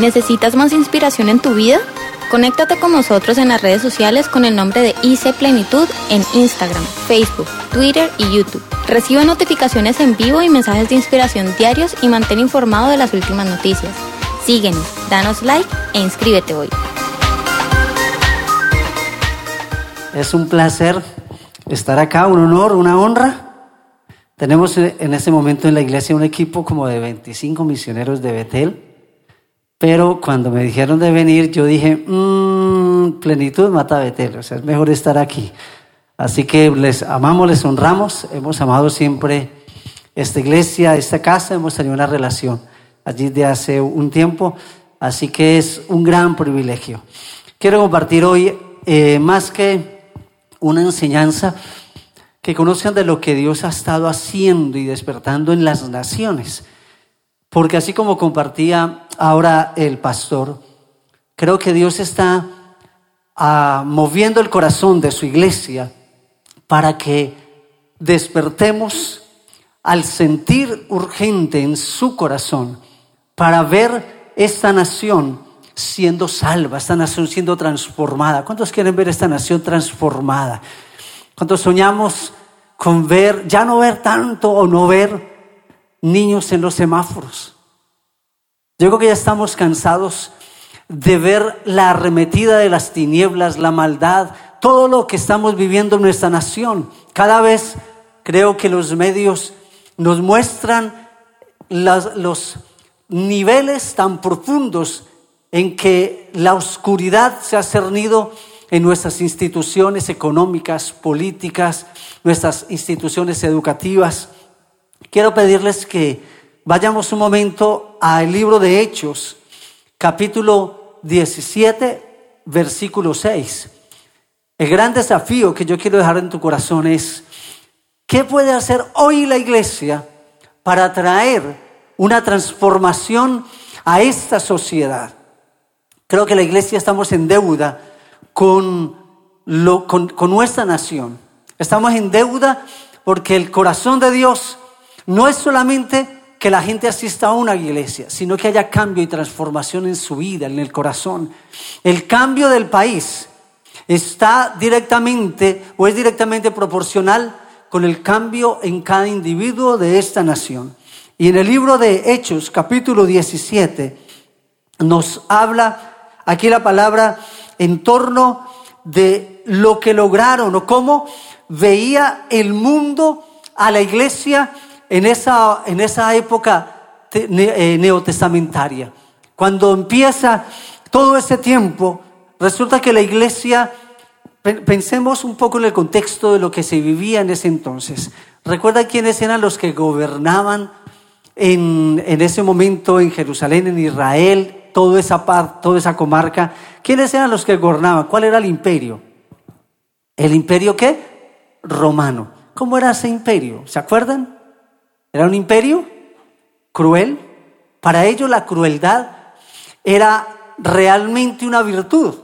¿Necesitas más inspiración en tu vida? Conéctate con nosotros en las redes sociales con el nombre de IC Plenitud en Instagram, Facebook, Twitter y YouTube. Recibe notificaciones en vivo y mensajes de inspiración diarios y mantén informado de las últimas noticias. Síguenos, danos like e inscríbete hoy. Es un placer estar acá, un honor, una honra. Tenemos en este momento en la iglesia un equipo como de 25 misioneros de Betel pero cuando me dijeron de venir, yo dije, mmm, plenitud mata Betel, o es mejor estar aquí. Así que les amamos, les honramos, hemos amado siempre esta iglesia, esta casa, hemos tenido una relación allí de hace un tiempo, así que es un gran privilegio. Quiero compartir hoy eh, más que una enseñanza, que conozcan de lo que Dios ha estado haciendo y despertando en las naciones. Porque así como compartía ahora el pastor, creo que Dios está ah, moviendo el corazón de su iglesia para que despertemos al sentir urgente en su corazón para ver esta nación siendo salva, esta nación siendo transformada. ¿Cuántos quieren ver esta nación transformada? ¿Cuántos soñamos con ver, ya no ver tanto o no ver niños en los semáforos. Yo creo que ya estamos cansados de ver la arremetida de las tinieblas, la maldad, todo lo que estamos viviendo en nuestra nación. Cada vez creo que los medios nos muestran los niveles tan profundos en que la oscuridad se ha cernido en nuestras instituciones económicas, políticas, nuestras instituciones educativas. Quiero pedirles que vayamos un momento al libro de Hechos, capítulo 17, versículo 6. El gran desafío que yo quiero dejar en tu corazón es, ¿qué puede hacer hoy la iglesia para traer una transformación a esta sociedad? Creo que la iglesia estamos en deuda con, con, con nuestra nación. Estamos en deuda porque el corazón de Dios no es solamente que la gente asista a una iglesia, sino que haya cambio y transformación en su vida, en el corazón. El cambio del país está directamente o es directamente proporcional con el cambio en cada individuo de esta nación. Y en el libro de Hechos, capítulo 17, nos habla aquí la palabra en torno de lo que lograron o cómo veía el mundo a la iglesia en esa, en esa época eh, neotestamentaria. Cuando empieza todo ese tiempo, resulta que la iglesia, pensemos un poco en el contexto de lo que se vivía en ese entonces. ¿Recuerda quiénes eran los que gobernaban en, en ese momento en Jerusalén, en Israel, toda esa, parte, toda esa comarca? ¿Quiénes eran los que gobernaban? ¿Cuál era el imperio? ¿El imperio qué? Romano. ¿Cómo era ese imperio? ¿Se acuerdan? Era un imperio cruel. Para ellos la crueldad era realmente una virtud.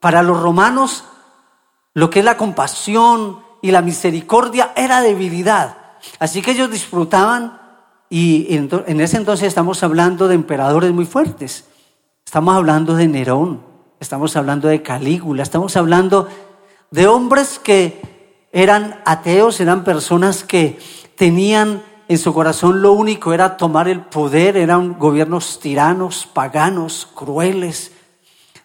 Para los romanos lo que es la compasión y la misericordia era debilidad. Así que ellos disfrutaban y en ese entonces estamos hablando de emperadores muy fuertes. Estamos hablando de Nerón, estamos hablando de Calígula, estamos hablando de hombres que eran ateos, eran personas que tenían en su corazón lo único era tomar el poder, eran gobiernos tiranos, paganos, crueles,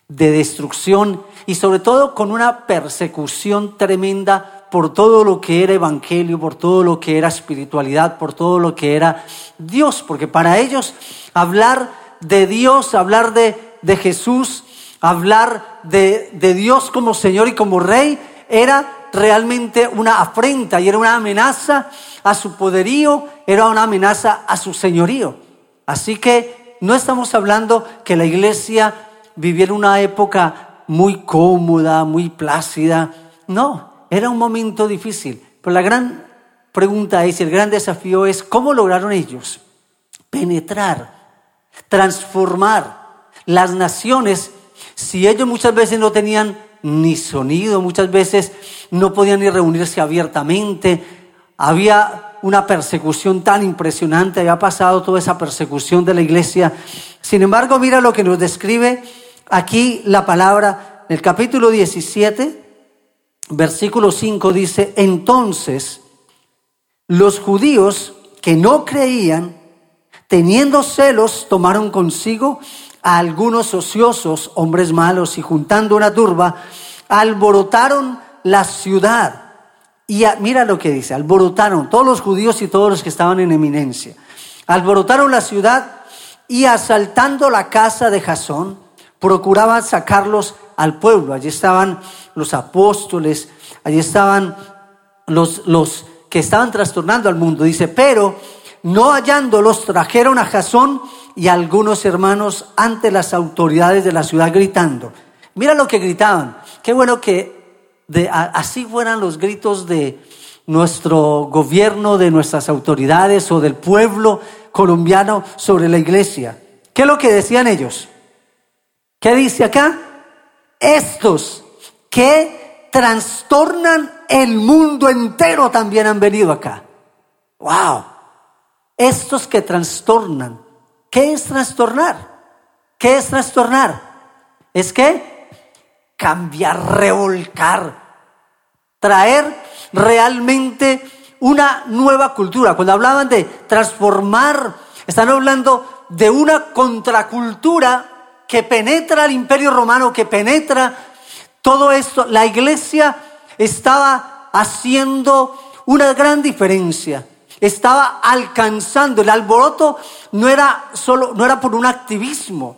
de destrucción y sobre todo con una persecución tremenda por todo lo que era evangelio, por todo lo que era espiritualidad, por todo lo que era Dios, porque para ellos hablar de Dios, hablar de, de Jesús, hablar de, de Dios como Señor y como Rey, era realmente una afrenta y era una amenaza a su poderío, era una amenaza a su señorío. Así que no estamos hablando que la iglesia viviera una época muy cómoda, muy plácida. No, era un momento difícil. Pero la gran pregunta es, el gran desafío es, ¿cómo lograron ellos penetrar, transformar las naciones si ellos muchas veces no tenían ni sonido, muchas veces no podían ni reunirse abiertamente, había una persecución tan impresionante, había pasado toda esa persecución de la iglesia, Sin embargo, mira lo que nos describe aquí la palabra. En el capítulo 17, versículo 5 dice, entonces los judíos que no creían, teniendo celos, tomaron consigo a algunos ociosos, hombres malos, y juntando una turba, alborotaron la ciudad. Y mira lo que dice, alborotaron todos los judíos y todos los que estaban en eminencia. Alborotaron la ciudad y asaltando la casa de Jasón, procuraban sacarlos al pueblo. Allí estaban los apóstoles, allí estaban los, los que estaban trastornando al mundo. Dice, pero no hallándolos, trajeron a Jasón y algunos hermanos ante las autoridades de la ciudad gritando. Mira lo que gritaban. Qué bueno que de, así fueran los gritos de nuestro gobierno, de nuestras autoridades o del pueblo colombiano sobre la iglesia. ¿Qué es lo que decían ellos? ¿Qué dice acá? Estos que trastornan el mundo entero también han venido acá. ¡Wow! Estos que trastornan ¿Qué es trastornar? ¿Qué es trastornar? Es que cambiar, revolcar, traer realmente una nueva cultura. Cuando hablaban de transformar, están hablando de una contracultura que penetra el imperio romano, que penetra todo esto. La iglesia estaba haciendo una gran diferencia estaba alcanzando. El alboroto no era solo, no era por un activismo,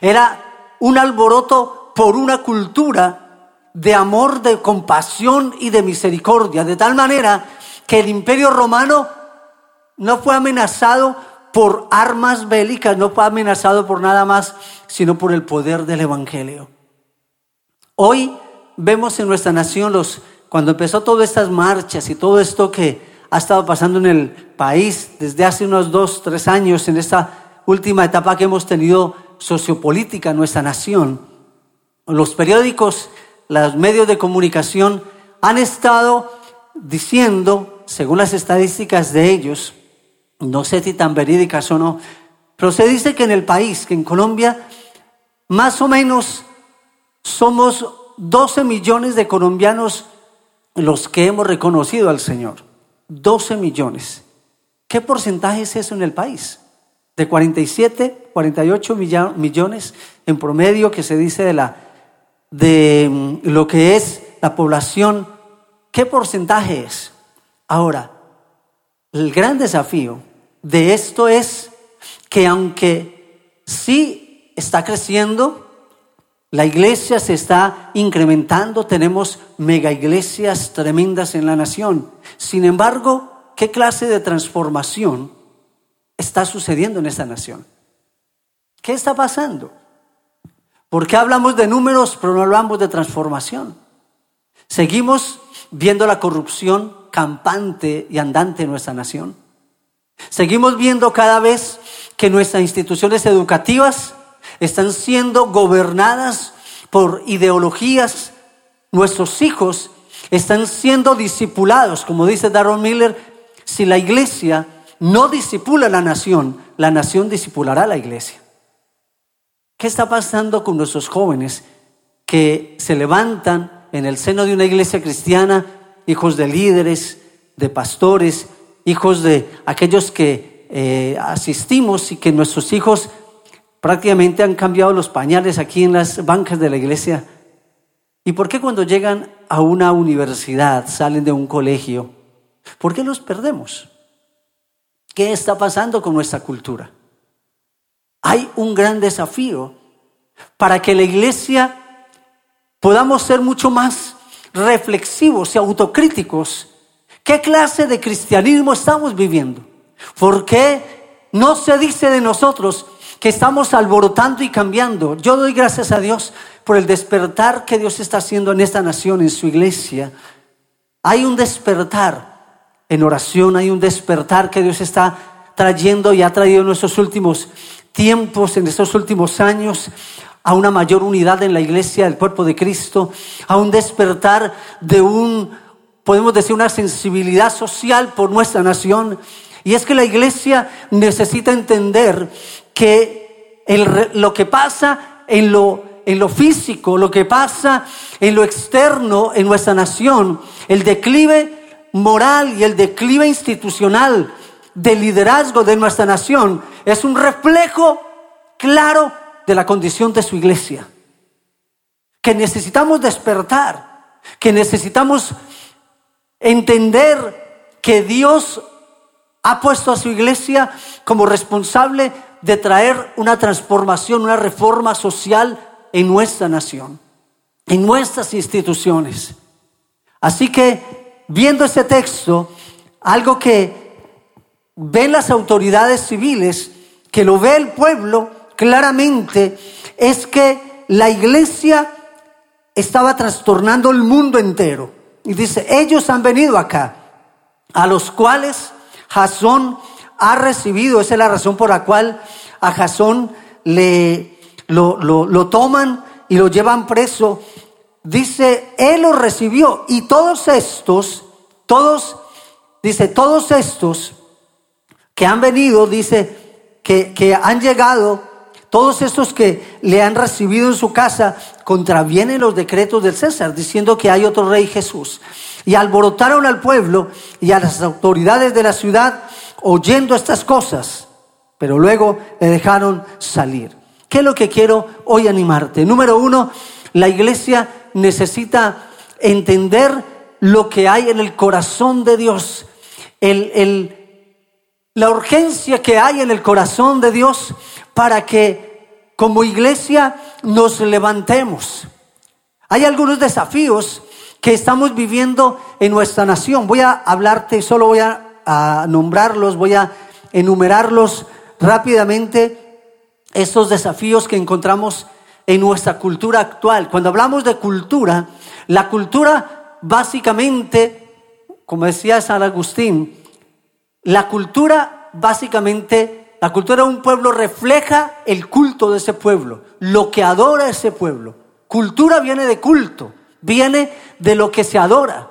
era un alboroto por una cultura de amor, de compasión y de misericordia, de tal manera que el imperio romano no fue amenazado por armas bélicas, no fue amenazado por nada más, sino por el poder del Evangelio. Hoy vemos en nuestra nación los, cuando empezó todas estas marchas y todo esto que ha estado pasando en el país desde hace unos dos, tres años, en esta última etapa que hemos tenido sociopolítica en nuestra nación. Los periódicos, los medios de comunicación han estado diciendo, según las estadísticas de ellos, no sé si tan verídicas o no, pero se dice que en el país, que en Colombia, más o menos somos 12 millones de colombianos los que hemos reconocido al Señor. 12 millones. ¿Qué porcentaje es eso en el país? De 47, 48 millones en promedio que se dice de, la, de mm, lo que es la población. ¿Qué porcentaje es? Ahora, el gran desafío de esto es que aunque sí está creciendo, la iglesia se está incrementando, tenemos mega iglesias tremendas en la nación. Sin embargo, ¿qué clase de transformación está sucediendo en esta nación? ¿Qué está pasando? ¿Por qué hablamos de números pero no hablamos de transformación? Seguimos viendo la corrupción campante y andante en nuestra nación. Seguimos viendo cada vez que nuestras instituciones educativas están siendo gobernadas por ideologías. Nuestros hijos están siendo discipulados, como dice Darren Miller, si la iglesia no disipula a la nación, la nación disipulará a la iglesia. ¿Qué está pasando con nuestros jóvenes que se levantan en el seno de una iglesia cristiana, hijos de líderes, de pastores, hijos de aquellos que eh, asistimos y que nuestros hijos prácticamente han cambiado los pañales aquí en las bancas de la iglesia. ¿Y por qué cuando llegan a una universidad, salen de un colegio, por qué los perdemos? ¿Qué está pasando con nuestra cultura? Hay un gran desafío para que la iglesia podamos ser mucho más reflexivos y autocríticos. ¿Qué clase de cristianismo estamos viviendo? ¿Por qué no se dice de nosotros que estamos alborotando y cambiando. Yo doy gracias a Dios por el despertar que Dios está haciendo en esta nación, en su iglesia. Hay un despertar en oración, hay un despertar que Dios está trayendo y ha traído en nuestros últimos tiempos, en estos últimos años, a una mayor unidad en la iglesia del cuerpo de Cristo, a un despertar de un, podemos decir, una sensibilidad social por nuestra nación. Y es que la iglesia necesita entender que lo que pasa en lo, en lo físico, lo que pasa en lo externo en nuestra nación, el declive moral y el declive institucional del liderazgo de nuestra nación es un reflejo claro de la condición de su iglesia. Que necesitamos despertar, que necesitamos entender que Dios ha puesto a su iglesia como responsable de traer una transformación, una reforma social en nuestra nación, en nuestras instituciones. Así que, viendo este texto, algo que ven las autoridades civiles, que lo ve el pueblo claramente, es que la iglesia estaba trastornando el mundo entero. Y dice, ellos han venido acá, a los cuales Jasón ha recibido, esa es la razón por la cual a Jasón le, lo, lo toman y lo llevan preso. Dice, él lo recibió y todos estos, todos, dice, todos estos que han venido, dice, que, que han llegado, todos estos que le han recibido en su casa, contravienen los decretos del César, diciendo que hay otro rey Jesús. Y alborotaron al pueblo y a las autoridades de la ciudad oyendo estas cosas, pero luego le dejaron salir. ¿Qué es lo que quiero hoy animarte? Número uno, la iglesia necesita entender lo que hay en el corazón de Dios, el, la urgencia que hay en el corazón de Dios para que como iglesia nos levantemos. Hay algunos desafíos que estamos viviendo en nuestra nación. Voy a hablarte, solo voy a, nombrarlos, voy a enumerarlos rápidamente, estos desafíos que encontramos en nuestra cultura actual. Cuando hablamos de cultura, la cultura básicamente, como decía San Agustín, la cultura básicamente, la cultura de un pueblo refleja el culto de ese pueblo, lo que adora ese pueblo. Cultura viene de culto viene de lo que se adora.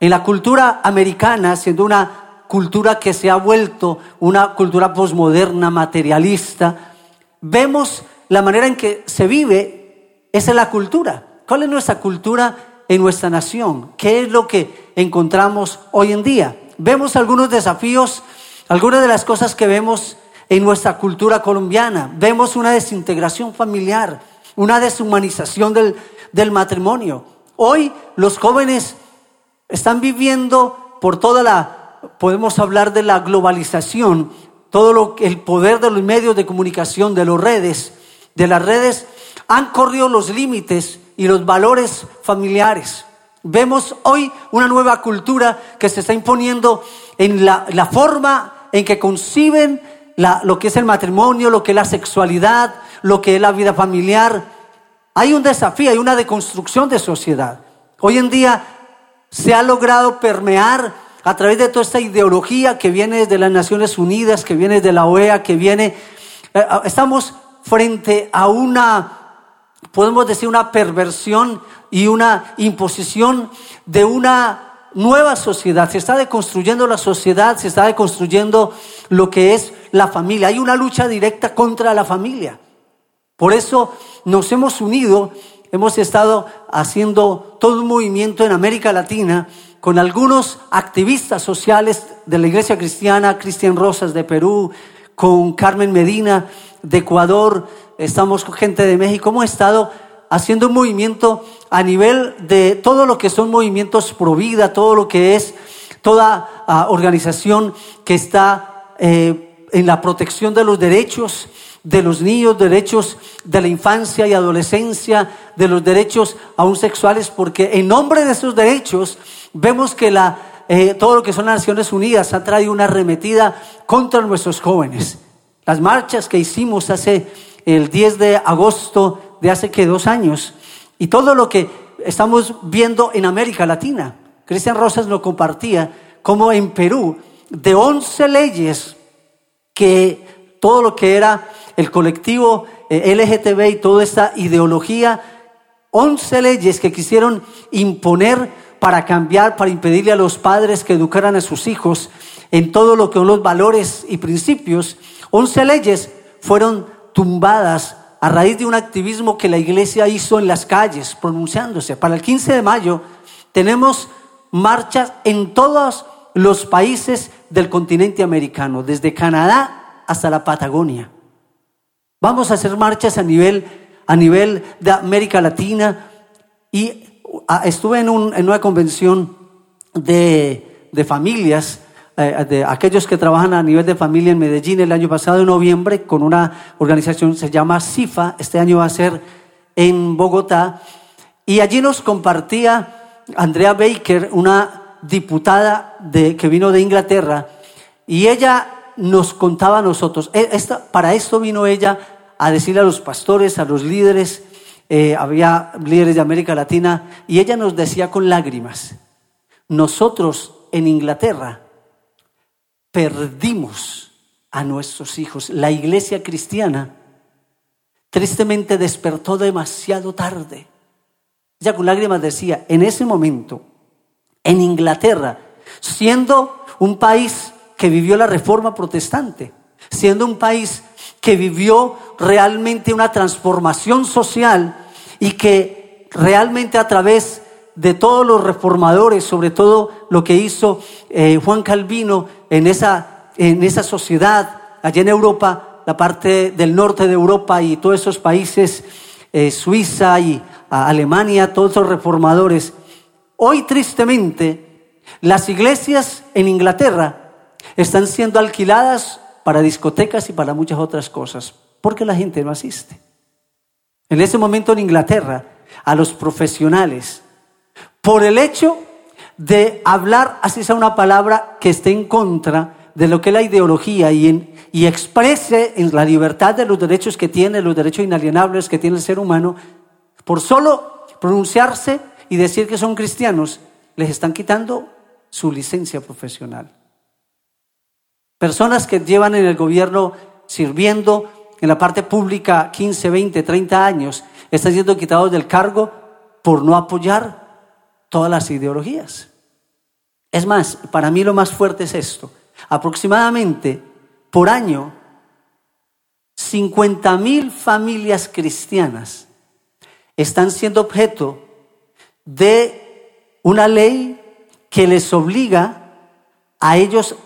En la cultura americana, siendo una cultura que se ha vuelto una cultura posmoderna, materialista, vemos la manera en que se vive, esa es la cultura. ¿Cuál es nuestra cultura en nuestra nación? ¿Qué es lo que encontramos hoy en día? Vemos algunos desafíos, algunas de las cosas que vemos en nuestra cultura colombiana. Vemos una desintegración familiar, una deshumanización del, del matrimonio. Hoy los jóvenes están viviendo por toda la, podemos hablar de la globalización, todo lo, el poder de los medios de comunicación, de las redes, de las redes, han corrido los límites y los valores familiares. Vemos hoy una nueva cultura que se está imponiendo en la, forma en que conciben lo que es el matrimonio, lo que es la sexualidad, lo que es la vida familiar. Hay un desafío, hay una deconstrucción de sociedad. Hoy en día se ha logrado permear a través de toda esta ideología que viene desde las Naciones Unidas, que viene de la OEA, que viene... Eh, estamos frente a una, podemos decir, una perversión y una imposición de una nueva sociedad. Se está deconstruyendo la sociedad, se está deconstruyendo lo que es la familia. Hay una lucha directa contra la familia. Por eso nos hemos unido, hemos estado haciendo todo un movimiento en América Latina con algunos activistas sociales de la Iglesia Cristiana, Cristian Rosas de Perú, con Carmen Medina de Ecuador, estamos con gente de México, hemos estado haciendo un movimiento a nivel de todo lo que son movimientos pro vida, todo lo que es toda ah, organización que está eh, en la protección de los derechos de los niños, derechos de la infancia y adolescencia, de los derechos aún sexuales, porque en nombre de esos derechos vemos que la, eh, todo lo que son las Naciones Unidas ha traído una arremetida contra nuestros jóvenes. Las marchas que hicimos hace el 10 de agosto de hace que dos años y todo lo que estamos viendo en América Latina. Cristian Rosas lo compartía como en Perú, de 11 leyes que todo lo que era el colectivo eh, LGTB y toda esta ideología, 11 leyes que quisieron imponer para cambiar, para impedirle a los padres que educaran a sus hijos en todo lo que son los valores y principios. 11 leyes fueron tumbadas a raíz de un activismo que la iglesia hizo en las calles, pronunciándose. Para el 15 de mayo tenemos marchas en todos los países del continente americano, desde Canadá hasta la Patagonia. Vamos a hacer marchas a nivel, a nivel de América Latina y ah, estuve en, una convención de, de familias eh, de aquellos que trabajan a nivel de familia en Medellín el año pasado, en noviembre, con una organización que se llama CIFA, este año va a ser en Bogotá, y allí nos compartía Andrea Baker, una diputada que vino de Inglaterra, y ella nos contaba a nosotros, e, para esto vino ella a decirle a los pastores, a los líderes, eh, había líderes de América Latina, y ella nos decía con lágrimas, nosotros en Inglaterra perdimos a nuestros hijos. La iglesia cristiana tristemente despertó demasiado tarde. Ya con lágrimas decía, en ese momento, en Inglaterra, siendo un país que vivió la reforma protestante, siendo un país que vivió realmente una transformación social y que realmente a través de todos los reformadores, sobre todo lo que hizo eh, Juan Calvino en esa, en esa sociedad allá en Europa, la parte del norte de Europa y todos esos países, eh, Suiza y Alemania, todos esos reformadores. Hoy tristemente las iglesias en Inglaterra están siendo alquiladas para discotecas y para muchas otras cosas, porque la gente no asiste. En ese momento en Inglaterra, a los profesionales, por el hecho de hablar, así sea una palabra que esté en contra de lo que es la ideología y, y exprese en la libertad de los derechos que tiene, los derechos inalienables que tiene el ser humano, por solo pronunciarse y decir que son cristianos, les están quitando su licencia profesional. Personas que llevan en el gobierno sirviendo en la parte pública 15, 20, 30 años, están siendo quitados del cargo por no apoyar todas las ideologías. Es más, para mí lo más fuerte es esto. Aproximadamente por año, 50 mil familias cristianas están siendo objeto de una ley que les obliga a ellos,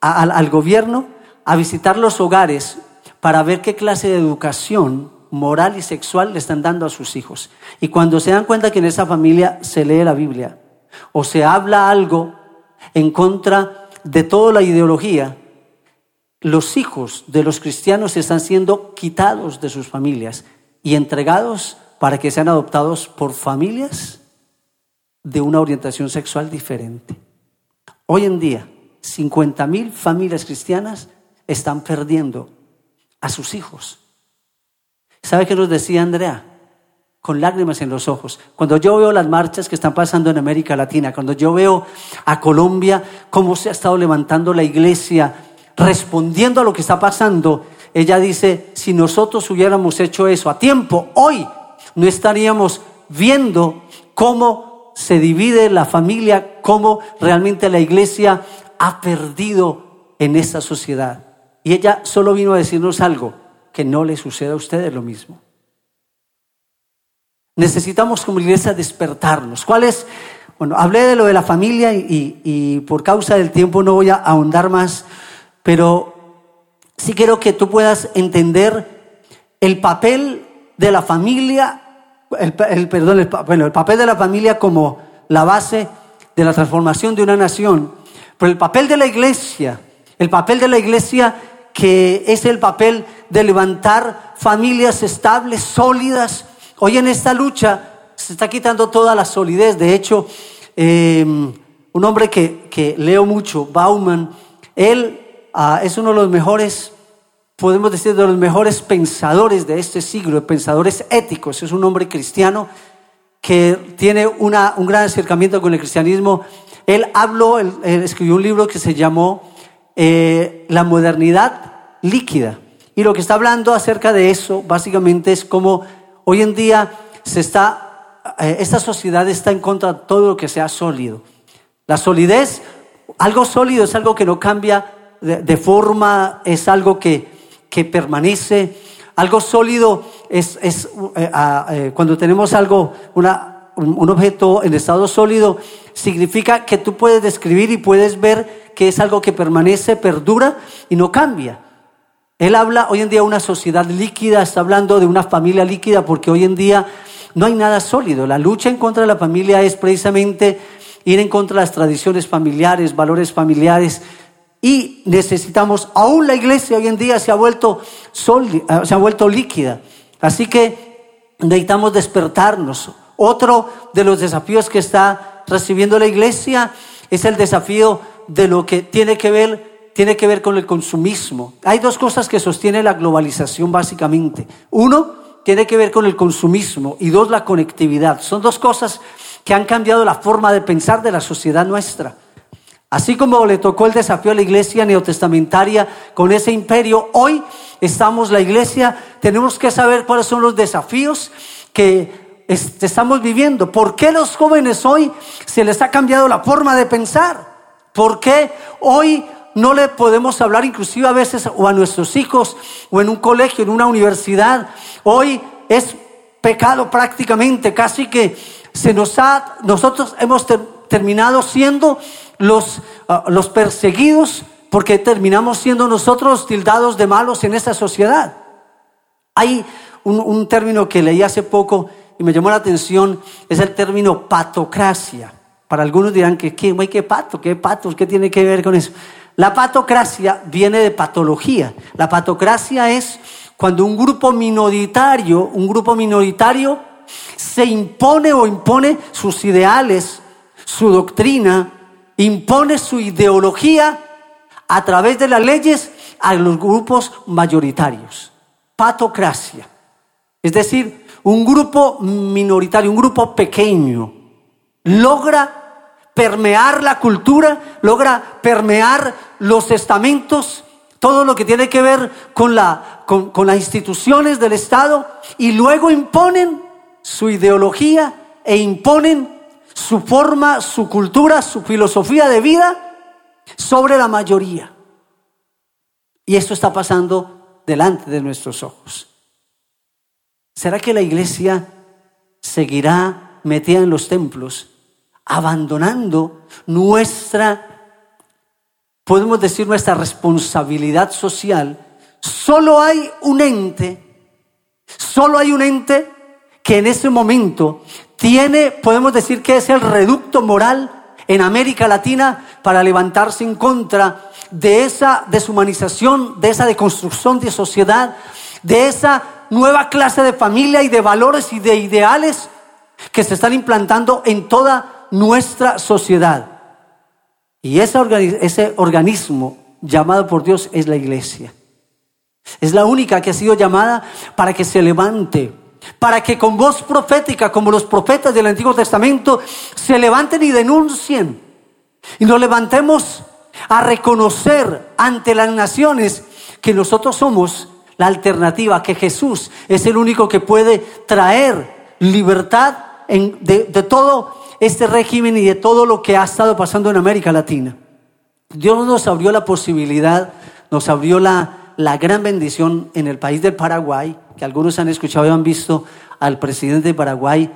al gobierno, a visitar los hogares para ver qué clase de educación moral y sexual le están dando a sus hijos. Y cuando se dan cuenta que en esa familia se lee la Biblia o se habla algo en contra de toda la ideología, los hijos de los cristianos están siendo quitados de sus familias y entregados para que sean adoptados por familias de una orientación sexual diferente. Hoy en día, 50 mil familias cristianas están perdiendo a sus hijos ¿Sabe qué nos decía Andrea? Con lágrimas en los ojos. Cuando yo veo las marchas que están pasando en América Latina, cuando yo veo a Colombia, cómo se ha estado levantando la iglesia, respondiendo a lo que está pasando, ella dice, si nosotros hubiéramos hecho eso a tiempo, hoy no estaríamos viendo cómo se divide la familia, cómo realmente la iglesia ha perdido en esta sociedad. Y ella solo vino a decirnos algo, que no le suceda a ustedes lo mismo. Necesitamos como iglesia despertarnos. ¿Cuál es? Bueno, hablé de lo de la familia y, por causa del tiempo no voy a ahondar más, pero sí quiero que tú puedas entender el papel de la familia, el, perdón, bueno, el papel de la familia como la base de la transformación de una nación, pero el papel de la iglesia, el papel de la iglesia que es el papel de levantar familias estables, sólidas. Hoy en esta lucha se está quitando toda la solidez. De hecho, em, un hombre que, leo mucho, Bauman, él ah, es uno de los mejores, podemos decir, de los mejores pensadores de este siglo, pensadores éticos. Es un hombre cristiano que tiene una, un gran acercamiento con el cristianismo. Él habló, él escribió un libro que se llamó eh, la modernidad líquida. Y lo que está hablando acerca de eso básicamente es como hoy en día se está, eh, esta sociedad está en contra de todo lo que sea sólido. La solidez, algo sólido es algo que no cambia de, forma, es algo que, permanece. Algo sólido es, eh, ah, cuando tenemos algo, un objeto en estado sólido, significa que tú puedes describir y puedes ver que es algo que permanece, perdura y no cambia. Él habla hoy en día de una sociedad líquida, está hablando de una familia líquida porque hoy en día no hay nada sólido. La lucha en contra de la familia es precisamente ir en contra de las tradiciones familiares, valores familiares. Y necesitamos, aún la iglesia hoy en día se ha vuelto, eh, se ha vuelto líquida. Así que necesitamos despertarnos. Otro de los desafíos que está recibiendo la iglesia es el desafío de lo que tiene que ver tiene que ver con el consumismo. Hay dos cosas que sostiene la globalización básicamente. Uno, tiene que ver con el consumismo y dos, la conectividad. Son dos cosas que han cambiado la forma de pensar de la sociedad nuestra. Así como le tocó el desafío a la iglesia neotestamentaria con ese imperio, hoy estamos la iglesia, tenemos que saber cuáles son los desafíos que estamos viviendo. ¿Por qué los jóvenes hoy se les ha cambiado la forma de pensar? ¿Por qué hoy no le podemos hablar inclusive a veces o a nuestros hijos o en un colegio, en una universidad. Hoy es pecado prácticamente, casi que se nos ha, nosotros hemos terminado siendo los, ah, los perseguidos porque terminamos siendo nosotros tildados de malos en esta sociedad. Hay un, un término que leí hace poco y me llamó la atención, es el término patocracia. Para algunos dirán que, ¿qué, qué pato? ¿Qué patos? ¿Qué tiene que ver con eso? La patocracia viene de patología. La patocracia es cuando un grupo minoritario, un grupo minoritario se impone o impone sus ideales, su doctrina, impone su ideología a través de las leyes a los grupos mayoritarios. Patocracia. Es decir, un grupo minoritario, un grupo pequeño, logra permear la cultura, logra permear los estamentos, todo lo que tiene que ver con, con las instituciones del Estado y luego imponen su ideología e imponen su forma, su cultura, su filosofía de vida sobre la mayoría. Y esto está pasando delante de nuestros ojos. ¿Será que la iglesia seguirá metida en los templos abandonando nuestra, podemos decir, nuestra responsabilidad social, solo hay un ente, solo hay un ente que en ese momento tiene, podemos decir que es el reducto moral en América Latina para levantarse en contra de esa deshumanización, de esa deconstrucción de sociedad, de esa nueva clase de familia y de valores y de ideales que se están implantando en toda nuestra sociedad. Y ese, organismo llamado por Dios es la iglesia. Es la única que ha sido llamada para que se levante, para que con voz profética, como los profetas del Antiguo Testamento, se levanten y denuncien. Y nos levantemos a reconocer ante las naciones que nosotros somos la alternativa, que Jesús es el único que puede traer libertad de, todo este régimen y de todo lo que ha estado pasando en América Latina. Dios nos abrió la posibilidad, nos abrió la, la gran bendición en el país del Paraguay, que algunos han escuchado y han visto al presidente de Paraguay,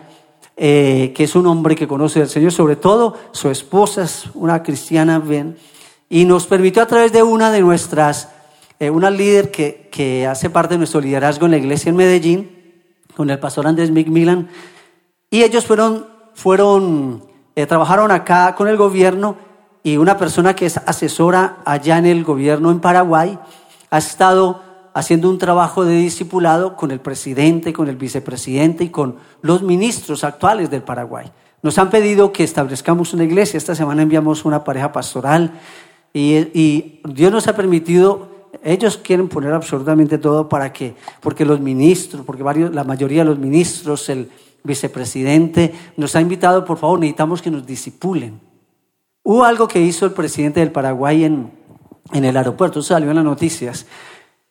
eh, que es un hombre que conoce al Señor, sobre todo su esposa es una cristiana, ven, y nos permitió a través de una de nuestras, eh, una líder que, que hace parte de nuestro liderazgo en la iglesia en Medellín, con el pastor Andrés Micmillan, y ellos fueron fueron, eh, trabajaron acá con el gobierno y una persona que es asesora allá en el gobierno en Paraguay ha estado haciendo un trabajo de discipulado con el presidente, con el vicepresidente y con los ministros actuales del Paraguay. Nos han pedido que establezcamos una iglesia. Esta semana enviamos una pareja pastoral y Dios nos ha permitido ellos quieren poner absolutamente todo para que, porque los ministros, porque varios, la mayoría de los ministros, el, vicepresidente, nos ha invitado, por favor, necesitamos que nos disipulen. Hubo algo que hizo el presidente del Paraguay en, en el aeropuerto, salió en las noticias.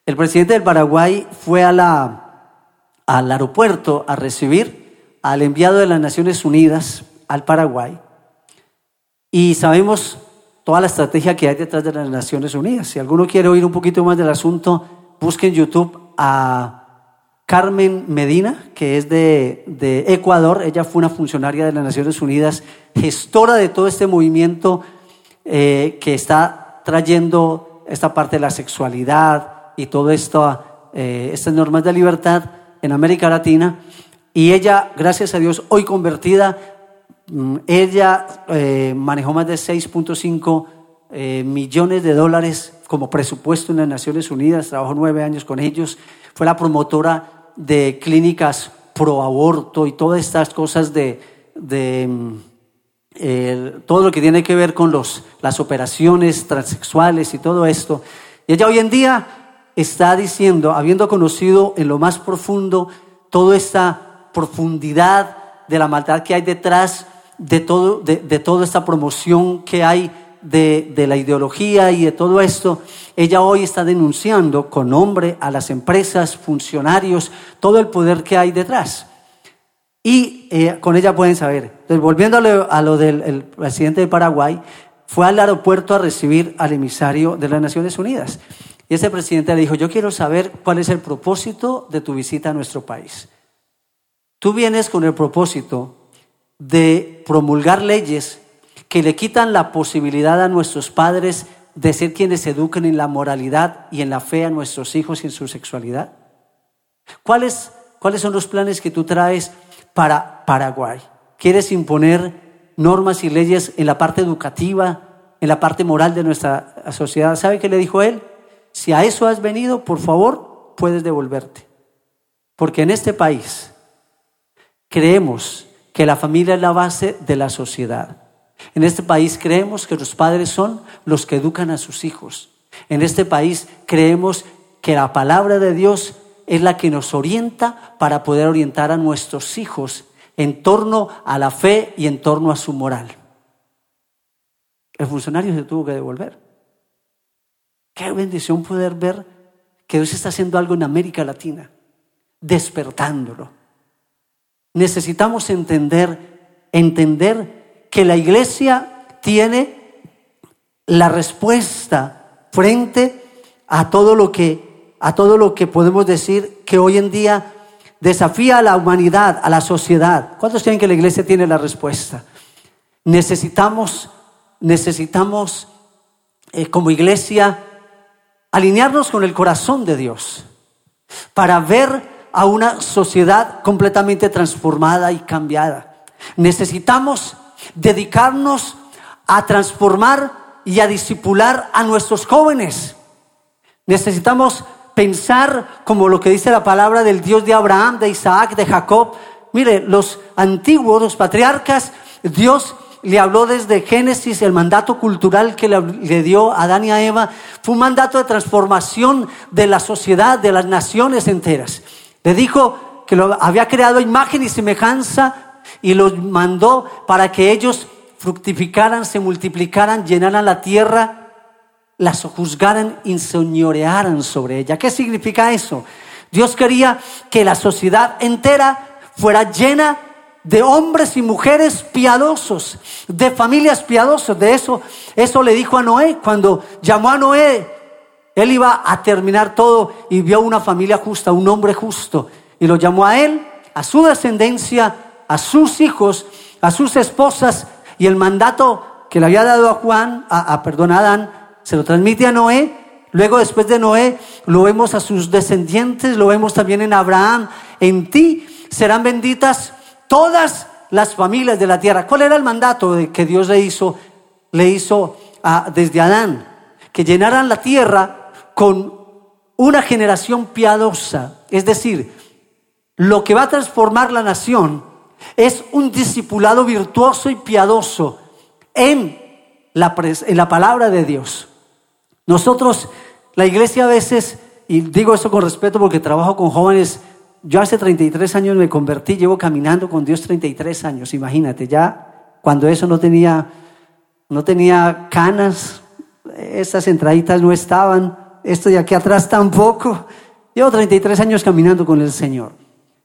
El presidente del Paraguay fue a la, al aeropuerto a recibir al enviado de las Naciones Unidas al Paraguay. Y sabemos toda la estrategia que hay detrás de las Naciones Unidas. Si alguno quiere oír un poquito más del asunto, busque en YouTube a Carmen Medina, que es de, Ecuador. Ella fue una funcionaria de las Naciones Unidas, gestora de todo este movimiento eh, que está trayendo esta parte de la sexualidad y todo esto, eh, estas normas de libertad en América Latina. Y ella, gracias a Dios, hoy convertida, ella eh, manejó más de 6.5 millones de dólares como presupuesto en las Naciones Unidas, trabajó nueve años con ellos, fue la promotora de clínicas pro aborto y todas estas cosas de, mm, todo lo que tiene que ver con los, las operaciones transexuales y todo esto. Y ella hoy en día está diciendo, habiendo conocido en lo más profundo toda esta profundidad de la maldad que hay detrás de, todo, de, de toda esta promoción que hay de, la ideología y de todo esto, ella hoy está denunciando con nombre a las empresas, funcionarios, todo el poder que hay detrás. Y eh, con ella pueden saber. Entonces, volviendo a lo, del presidente de Paraguay, fue al aeropuerto a recibir al emisario de las Naciones Unidas. Y ese presidente le dijo, yo quiero saber cuál es el propósito de tu visita a nuestro país. Tú vienes con el propósito de promulgar leyes que le quitan la posibilidad a nuestros padres de ser quienes eduquen en la moralidad y en la fe a nuestros hijos y en su sexualidad? ¿Cuáles, cuáles son los planes que tú traes para Paraguay? ¿Quieres imponer normas y leyes en la parte educativa, en la parte moral de nuestra sociedad? ¿Sabe qué le dijo él? Si a eso has venido, por favor, puedes devolverte. Porque en este país creemos que la familia es la base de la sociedad. En este país creemos que los padres son los que educan a sus hijos. En este país creemos que la palabra de Dios es la que nos orienta para poder orientar a nuestros hijos en torno a la fe y en torno a su moral. El funcionario se tuvo que devolver. Qué bendición poder ver que Dios está haciendo algo en América Latina, despertándolo. Necesitamos entender, entender que la iglesia tiene la respuesta frente a todo lo que, a todo lo que podemos decir que hoy en día desafía a la humanidad, a la sociedad. ¿Cuántos creen que la iglesia tiene la respuesta? Necesitamos, necesitamos eh, como iglesia alinearnos con el corazón de Dios para ver a una sociedad completamente transformada y cambiada. Necesitamos dedicarnos a transformar y a disipular a nuestros jóvenes. Necesitamos pensar como lo que dice la palabra del Dios de Abraham, de Isaac, de Jacob. Mire, los antiguos, los patriarcas, Dios le habló desde Génesis, el mandato cultural que le, dio a Adán y a Eva, fue un mandato de transformación de la sociedad, de las naciones enteras. Le dijo que lo había creado imagen y semejanza y los mandó para que ellos fructificaran, se multiplicaran, llenaran la tierra, las juzgaran y señorearan sobre ella. ¿Qué significa eso? Dios quería que la sociedad entera fuera llena de hombres y mujeres piadosos, de familias piadosas. De eso, eso le dijo a Noé cuando llamó a Noé. Él iba a terminar todo y vio una familia justa, un hombre justo. Y lo llamó a él, a su descendencia, a sus hijos, a sus esposas, y el mandato que le había dado a Juan, a, perdón, a Adán, se lo transmite a Noé. Luego, después de Noé, lo vemos a sus descendientes, lo vemos también en Abraham. En ti serán benditas todas las familias de la tierra. ¿Cuál era el mandato que Dios le hizo, le hizo desde Adán? Que llenaran la tierra con una generación piadosa. Es decir, lo que va a transformar la nación es un discipulado virtuoso y piadoso en la, en la palabra de Dios. Nosotros, la iglesia a veces, y digo eso con respeto porque trabajo con jóvenes, yo hace 33 años me convertí, llevo caminando con Dios 33 años, imagínate, ya cuando eso no tenía, no tenía canas, estas entraditas no estaban, esto de aquí atrás tampoco. Llevo 33 años caminando con el Señor.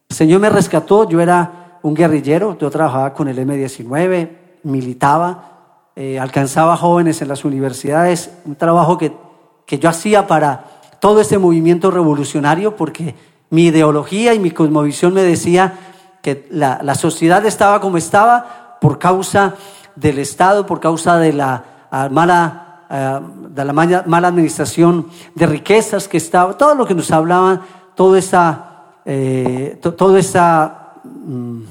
El Señor me rescató, yo era un guerrillero, yo trabajaba con el M19, militaba, eh, alcanzaba jóvenes en las universidades, un trabajo que, que yo hacía para todo este movimiento revolucionario porque mi ideología y mi cosmovisión me decía que la, sociedad estaba como estaba por causa del Estado, por causa de la ah, mala, ah, de la mala, administración de riquezas que estaba, todo lo que nos hablaban, toda esa, eh, toda esa mm,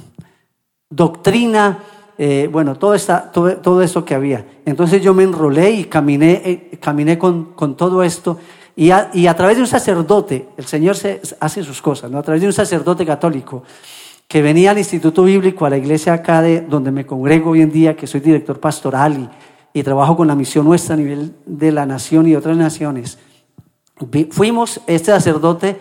doctrina eh, bueno, todo, esta, todo, todo, eso que había. Entonces yo me enrolé y caminé, eh, caminé con, con, todo esto. Y a, través de un sacerdote, el Señor se, hace sus cosas, ¿no? a través de un sacerdote católico que venía al Instituto Bíblico, a la iglesia acá de donde me congrego hoy en día, que soy director pastoral y, y trabajo con la misión nuestra a nivel de la nación y otras naciones. Fuimos, este sacerdote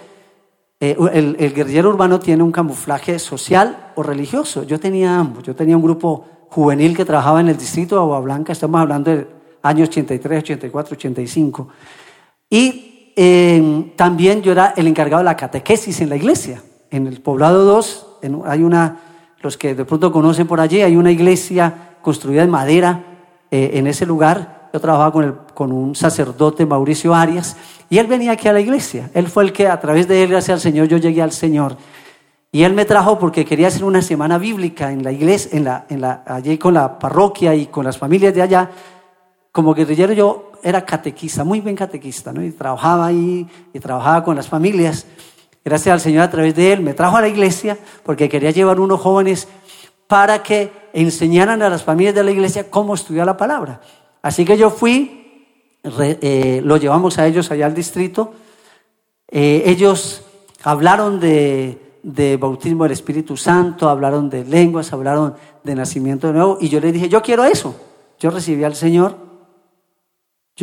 eh, el, guerrillero urbano tiene un camuflaje social o religioso. Yo tenía ambos. Yo tenía un grupo juvenil que trabajaba en el distrito de Agua Blanca, estamos hablando del año 83, 84, 85. Y em, también yo era el encargado de la catequesis en la iglesia. En el poblado 2 hay una, los que de pronto conocen por allí, hay una iglesia construida en madera eh, en ese lugar. Yo trabajaba con, el, con un sacerdote, Mauricio Arias, y él venía aquí a la iglesia. Él fue el que a través de él, gracias al Señor, yo llegué al Señor. Y él me trajo porque quería hacer una semana bíblica en la iglesia, en la, en la, allí con la parroquia y con las familias de allá. Como guerrillero yo era catequista, muy bien catequista, ¿no? Y trabajaba ahí y trabajaba con las familias. Gracias al Señor a través de él me trajo a la iglesia porque quería llevar unos jóvenes para que enseñaran a las familias de la iglesia cómo estudiar la palabra. Así que yo fui eh, lo llevamos a ellos allá al distrito. Eh, ellos hablaron de, bautismo del Espíritu Santo, hablaron de lenguas, hablaron de nacimiento de nuevo, y yo les dije, yo quiero eso. Yo recibí al Señor.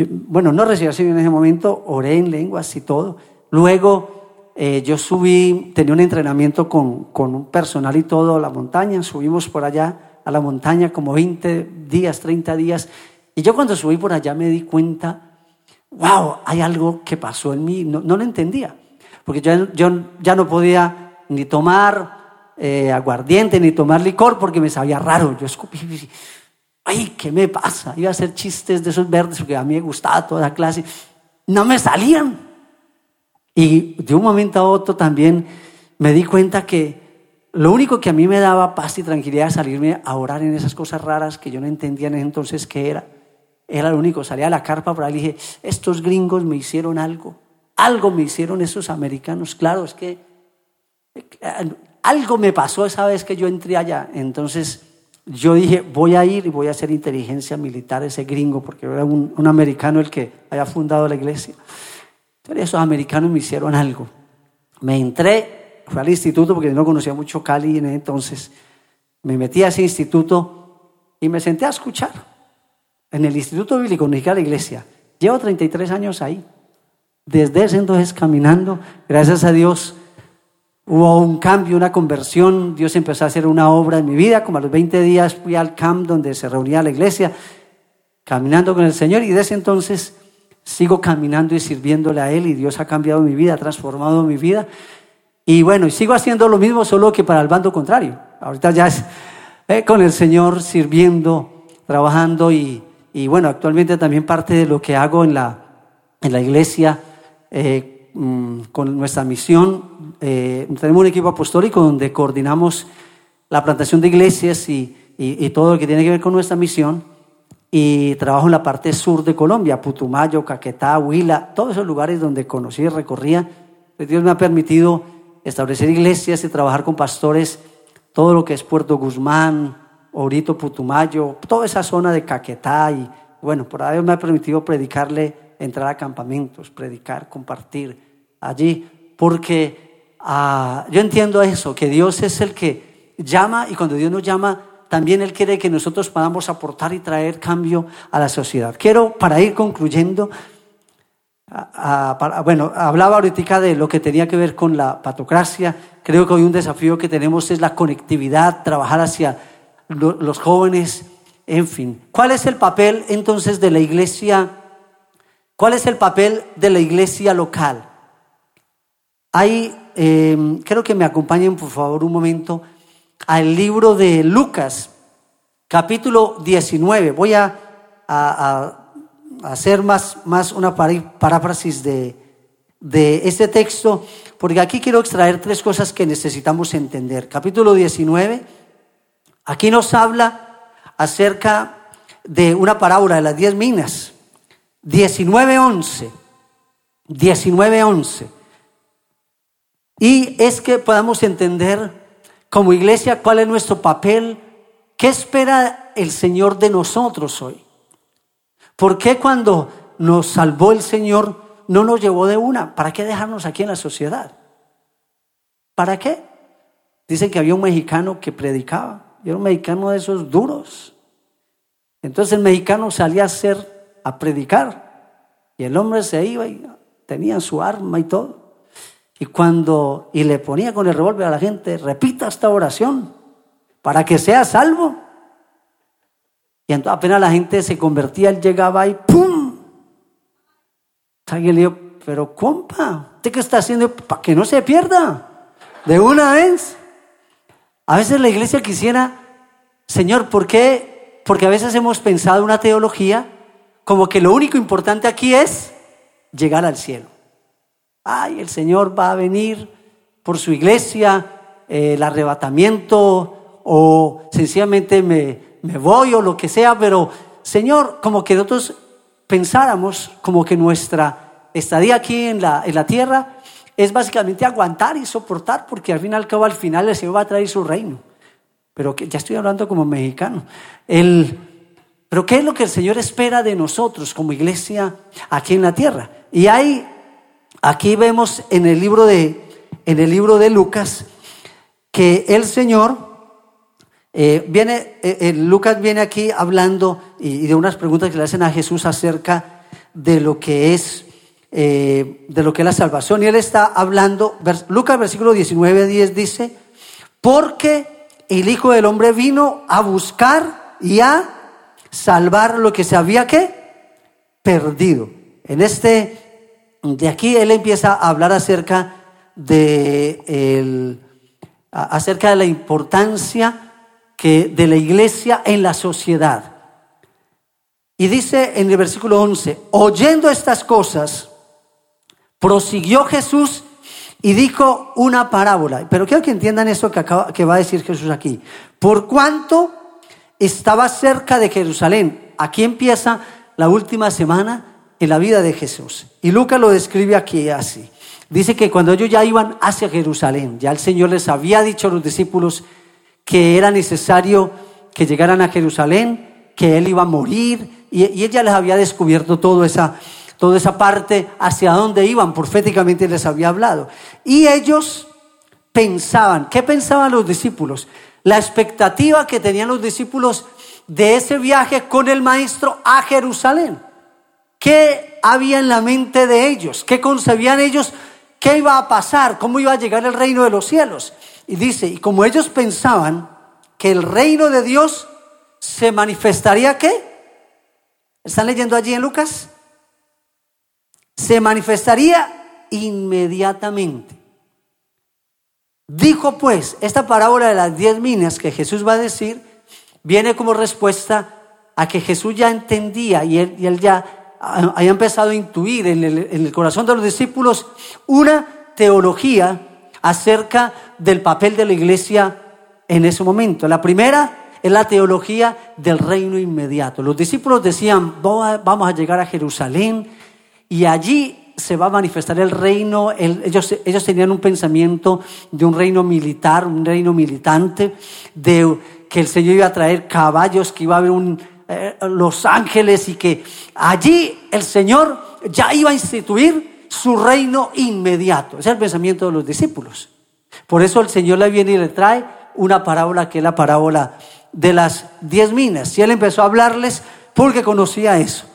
bueno, no recibí al Señor en ese momento, oré en lenguas y todo. Luego eh, yo subí, tenía un entrenamiento con, con un personal y todo la montaña, subimos por allá a la montaña como 20 días, 30 días, y yo cuando subí por allá me di cuenta, wow, hay algo que pasó en mí, no, lo entendía, porque yo, yo, ya no podía ni tomar eh, aguardiente ni tomar licor porque me sabía raro, yo escupí, ay, ¿qué me pasa? Iba a hacer chistes de esos verdes porque a mí me gustaba toda la clase, no me salían. Y de un momento a otro también me di cuenta que lo único que a mí me daba paz y tranquilidad era salirme a orar en esas cosas raras que yo no entendía en ese entonces qué era. Era lo único, salía a la carpa por ahí y dije, estos gringos me hicieron algo, algo me hicieron esos americanos, claro, es que eh, algo me pasó esa vez que yo entré allá, entonces yo dije, voy a ir y voy a hacer inteligencia militar ese gringo, porque era un, americano el que había fundado la iglesia. Pero esos americanos me hicieron algo. Me entré, fui al instituto porque no conocía mucho Cali en ese entonces, me metí a ese instituto y me senté a escuchar en el Instituto Bíblico donde la iglesia. Llevo 33 años ahí. Desde ese entonces caminando, gracias a Dios, hubo un cambio, una conversión. Dios empezó a hacer una obra en mi vida. Como a los 20 días fui al camp donde se reunía la iglesia, caminando con el Señor. Y desde entonces sigo caminando y sirviéndole a Él. Y Dios ha cambiado mi vida, ha transformado mi vida. Y bueno, y sigo haciendo lo mismo, solo que para el bando contrario. Ahorita ya es eh, con el Señor sirviendo, trabajando y y bueno, actualmente también parte de lo que hago en la, en la iglesia eh, mm, con nuestra misión. Eh, tenemos un equipo apostólico donde coordinamos la plantación de iglesias y, y, todo lo que tiene que ver con nuestra misión. Y trabajo en la parte sur de Colombia, Putumayo, Caquetá, Huila, todos esos lugares donde conocí y recorría. Dios me ha permitido establecer iglesias y trabajar con pastores, todo lo que es Puerto Guzmán, Orito, Putumayo, toda esa zona de Caquetá y bueno, por ahí me ha permitido predicarle, entrar a campamentos, predicar, compartir allí, porque ah, yo entiendo eso, que Dios es el que llama y cuando Dios nos llama, también Él quiere que nosotros podamos aportar y traer cambio a la sociedad. Quiero, para ir concluyendo, bueno, hablaba ahorita de lo que tenía que ver con la patocracia. Creo que hoy un desafío que tenemos es la conectividad, trabajar hacia los jóvenes, en fin. ¿Cuál es el papel entonces de la iglesia? ¿Cuál es el papel de la iglesia local? Hay, creo que me acompañen por favor un momento al libro de Lucas, capítulo 19. Voy a, hacer más, más una paráfrasis de, de este texto, porque aquí quiero extraer tres cosas que necesitamos entender. Capítulo 19, aquí nos habla acerca de una parábola de las diez minas. 19.11. 19.11. Y es que podamos entender como iglesia cuál es nuestro papel, qué espera el Señor de nosotros hoy. ¿Por qué cuando nos salvó el Señor no nos llevó de una. ¿Para qué dejarnos aquí en la sociedad? ¿Para qué? Dicen que había un mexicano que predicaba. Y era un mexicano de esos duros. Entonces el mexicano salía a hacer, a predicar. Y el hombre se iba y tenía su arma y todo. Y cuando, y le ponía con el revólver a la gente, repita esta oración para que sea salvo. Y apenas la gente se convertía, él llegaba y ¡pum! Alguien le dijo, pero compa, ¿usted qué está haciendo para que no se pierda? De una vez. A veces la iglesia quisiera, Señor, ¿por qué? Porque a veces hemos pensado una teología como que lo único importante aquí es llegar al cielo. Ay, el Señor va a venir por su iglesia, el arrebatamiento, o sencillamente me, me voy o lo que sea, pero Señor, como que nosotros pensáramos como que nuestra estadía aquí en la, en la tierra es básicamente aguantar y soportar, porque al fin y al cabo, al final el Señor va a traer su reino. Pero que, ya estoy hablando como mexicano. El, pero ¿qué es lo que el Señor espera de nosotros como iglesia aquí en la tierra? Y hay, aquí vemos en el libro de, en el libro de Lucas, que el Señor eh, viene, eh, Lucas viene aquí hablando y, de unas preguntas que le hacen a Jesús acerca de lo que es eh, de lo que es la salvación. Y él está hablando, Lucas versículo 19, 10 dice, porque el Hijo del Hombre vino a buscar y a salvar lo que se había que perdido. En este, de aquí él empieza a hablar acerca de, el, acerca de la importancia que de la iglesia en la sociedad. Y dice en el versículo 11, oyendo estas cosas, prosiguió Jesús y dijo una parábola. Pero quiero que entiendan eso que, acaba, que va a decir Jesús aquí. Por cuanto estaba cerca de Jerusalén. Aquí empieza la última semana en la vida de Jesús. Y Lucas lo describe aquí así. Dice que cuando ellos ya iban hacia Jerusalén, ya el Señor les había dicho a los discípulos, que era necesario que llegaran a Jerusalén, que él iba a morir, y, ella les había descubierto toda esa, toda esa parte hacia dónde iban, proféticamente les había hablado. Y ellos pensaban, ¿qué pensaban los discípulos? La expectativa que tenían los discípulos de ese viaje con el maestro a Jerusalén. ¿Qué había en la mente de ellos? ¿Qué concebían ellos? ¿Qué iba a pasar? ¿Cómo iba a llegar el reino de los cielos? Y dice, y como ellos pensaban que el reino de Dios se manifestaría qué? ¿Están leyendo allí en Lucas? Se manifestaría inmediatamente. Dijo pues, esta parábola de las diez minas que Jesús va a decir, viene como respuesta a que Jesús ya entendía y él, y él ya había empezado a intuir en el, en el corazón de los discípulos una teología acerca del papel de la iglesia en ese momento. La primera es la teología del reino inmediato. Los discípulos decían, vamos a llegar a Jerusalén y allí se va a manifestar el reino. ellos, ellos tenían un pensamiento de un reino militar, un reino militante, de que el Señor iba a traer caballos, que iba a haber un, eh, los ángeles y que allí el Señor ya iba a instituir su reino inmediato. Ese es el pensamiento de los discípulos. Por eso el Señor le viene y le trae una parábola que es la parábola de las diez minas. Y él empezó a hablarles porque conocía eso.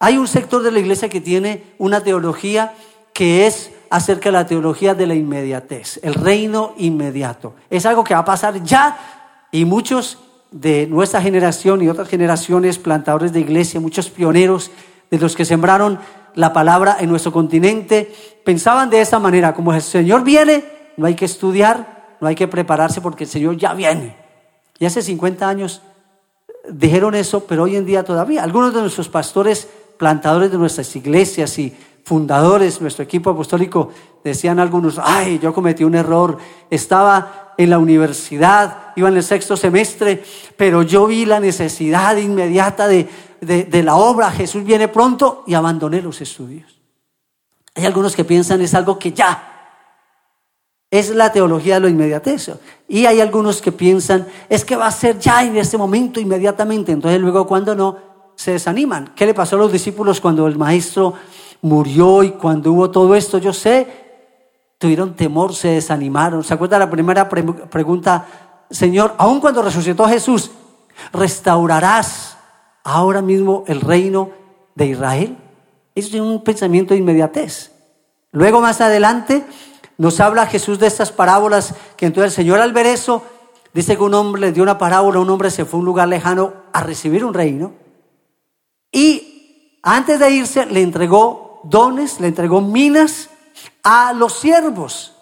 Hay un sector de la iglesia que tiene una teología que es acerca de la teología de la inmediatez, el reino inmediato. Es algo que va a pasar ya y muchos de nuestra generación y otras generaciones, plantadores de iglesia, muchos pioneros de los que sembraron la palabra en nuestro continente, pensaban de esta manera, como el Señor viene, no hay que estudiar, no hay que prepararse porque el Señor ya viene. Y hace 50 años dijeron eso, pero hoy en día todavía. Algunos de nuestros pastores, plantadores de nuestras iglesias y fundadores, nuestro equipo apostólico, decían algunos, ay, yo cometí un error, estaba en la universidad, iba en el sexto semestre, pero yo vi la necesidad inmediata de, de, la obra, Jesús viene pronto y abandoné los estudios. Hay algunos que piensan es algo que ya, es la teología de lo inmediatez. Y hay algunos que piensan, es que va a ser ya en este momento, inmediatamente. Entonces luego cuando no, se desaniman. ¿Qué le pasó a los discípulos cuando el maestro murió y cuando hubo todo esto? Yo sé, tuvieron temor, se desanimaron. ¿Se acuerda la primera pregunta? Señor, aun cuando resucitó Jesús, ¿restaurarás ahora mismo el reino de Israel? Eso es un pensamiento de inmediatez. Luego más adelante nos habla Jesús de estas parábolas, que entonces el Señor al ver eso, dice que un hombre le dio una parábola, un hombre se fue a un lugar lejano a recibir un reino, y antes de irse le entregó dones, le entregó minas a los siervos.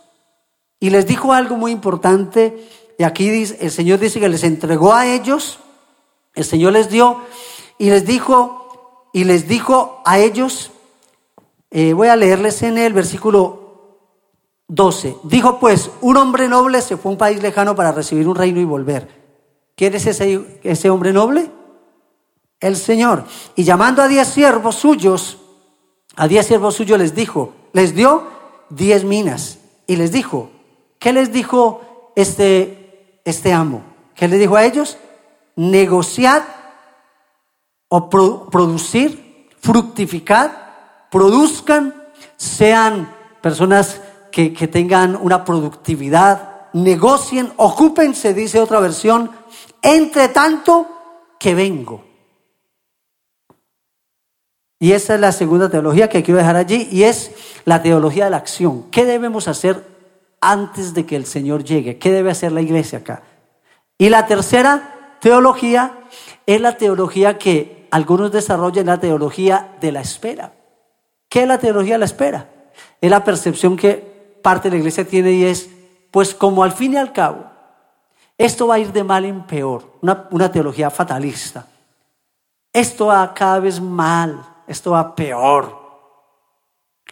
Y les dijo algo muy importante, y aquí dice, el Señor dice que les entregó a ellos, el Señor les dio, y les dijo, y les dijo a ellos, eh, voy a leerles en el versículo 12. Dijo pues, un hombre noble se fue a un país lejano para recibir un reino y volver. ¿Quién es ese, ese hombre noble? El Señor. Y llamando a diez siervos suyos, a diez siervos suyos les dijo, les dio diez minas. Y les dijo, ¿qué les dijo este, este amo? ¿Qué les dijo a ellos? Negociad o producir, fructificar, produzcan, sean personas que, que tengan una productividad, negocien, ocúpense, dice otra versión, entre tanto que vengo. Y esa es la segunda teología que quiero dejar allí y es la teología de la acción. ¿Qué debemos hacer antes de que el Señor llegue? ¿Qué debe hacer la iglesia acá? Y la tercera teología es la teología que algunos desarrollan, la teología de la espera. ¿Qué es la teología de la espera? Es la percepción que parte de la iglesia tiene y es, pues como al fin y al cabo, esto va a ir de mal en peor, una, una teología fatalista. Esto va cada vez mal, esto va peor.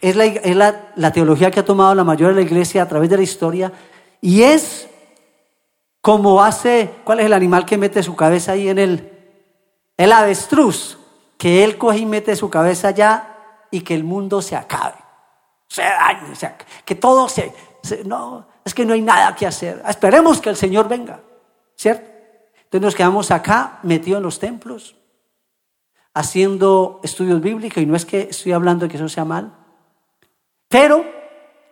Es, la, teología que ha tomado la mayoría de la iglesia a través de la historia y es como hace, ¿cuál es el animal que mete su cabeza ahí en el, el avestruz? Que él coge y mete su cabeza allá y que el mundo se acabe, se dañe, que todo se, no, es que no hay nada que hacer. Esperemos que el Señor venga, ¿cierto? Entonces nos quedamos acá metidos en los templos, haciendo estudios bíblicos, y no es que estoy hablando de que eso sea mal, pero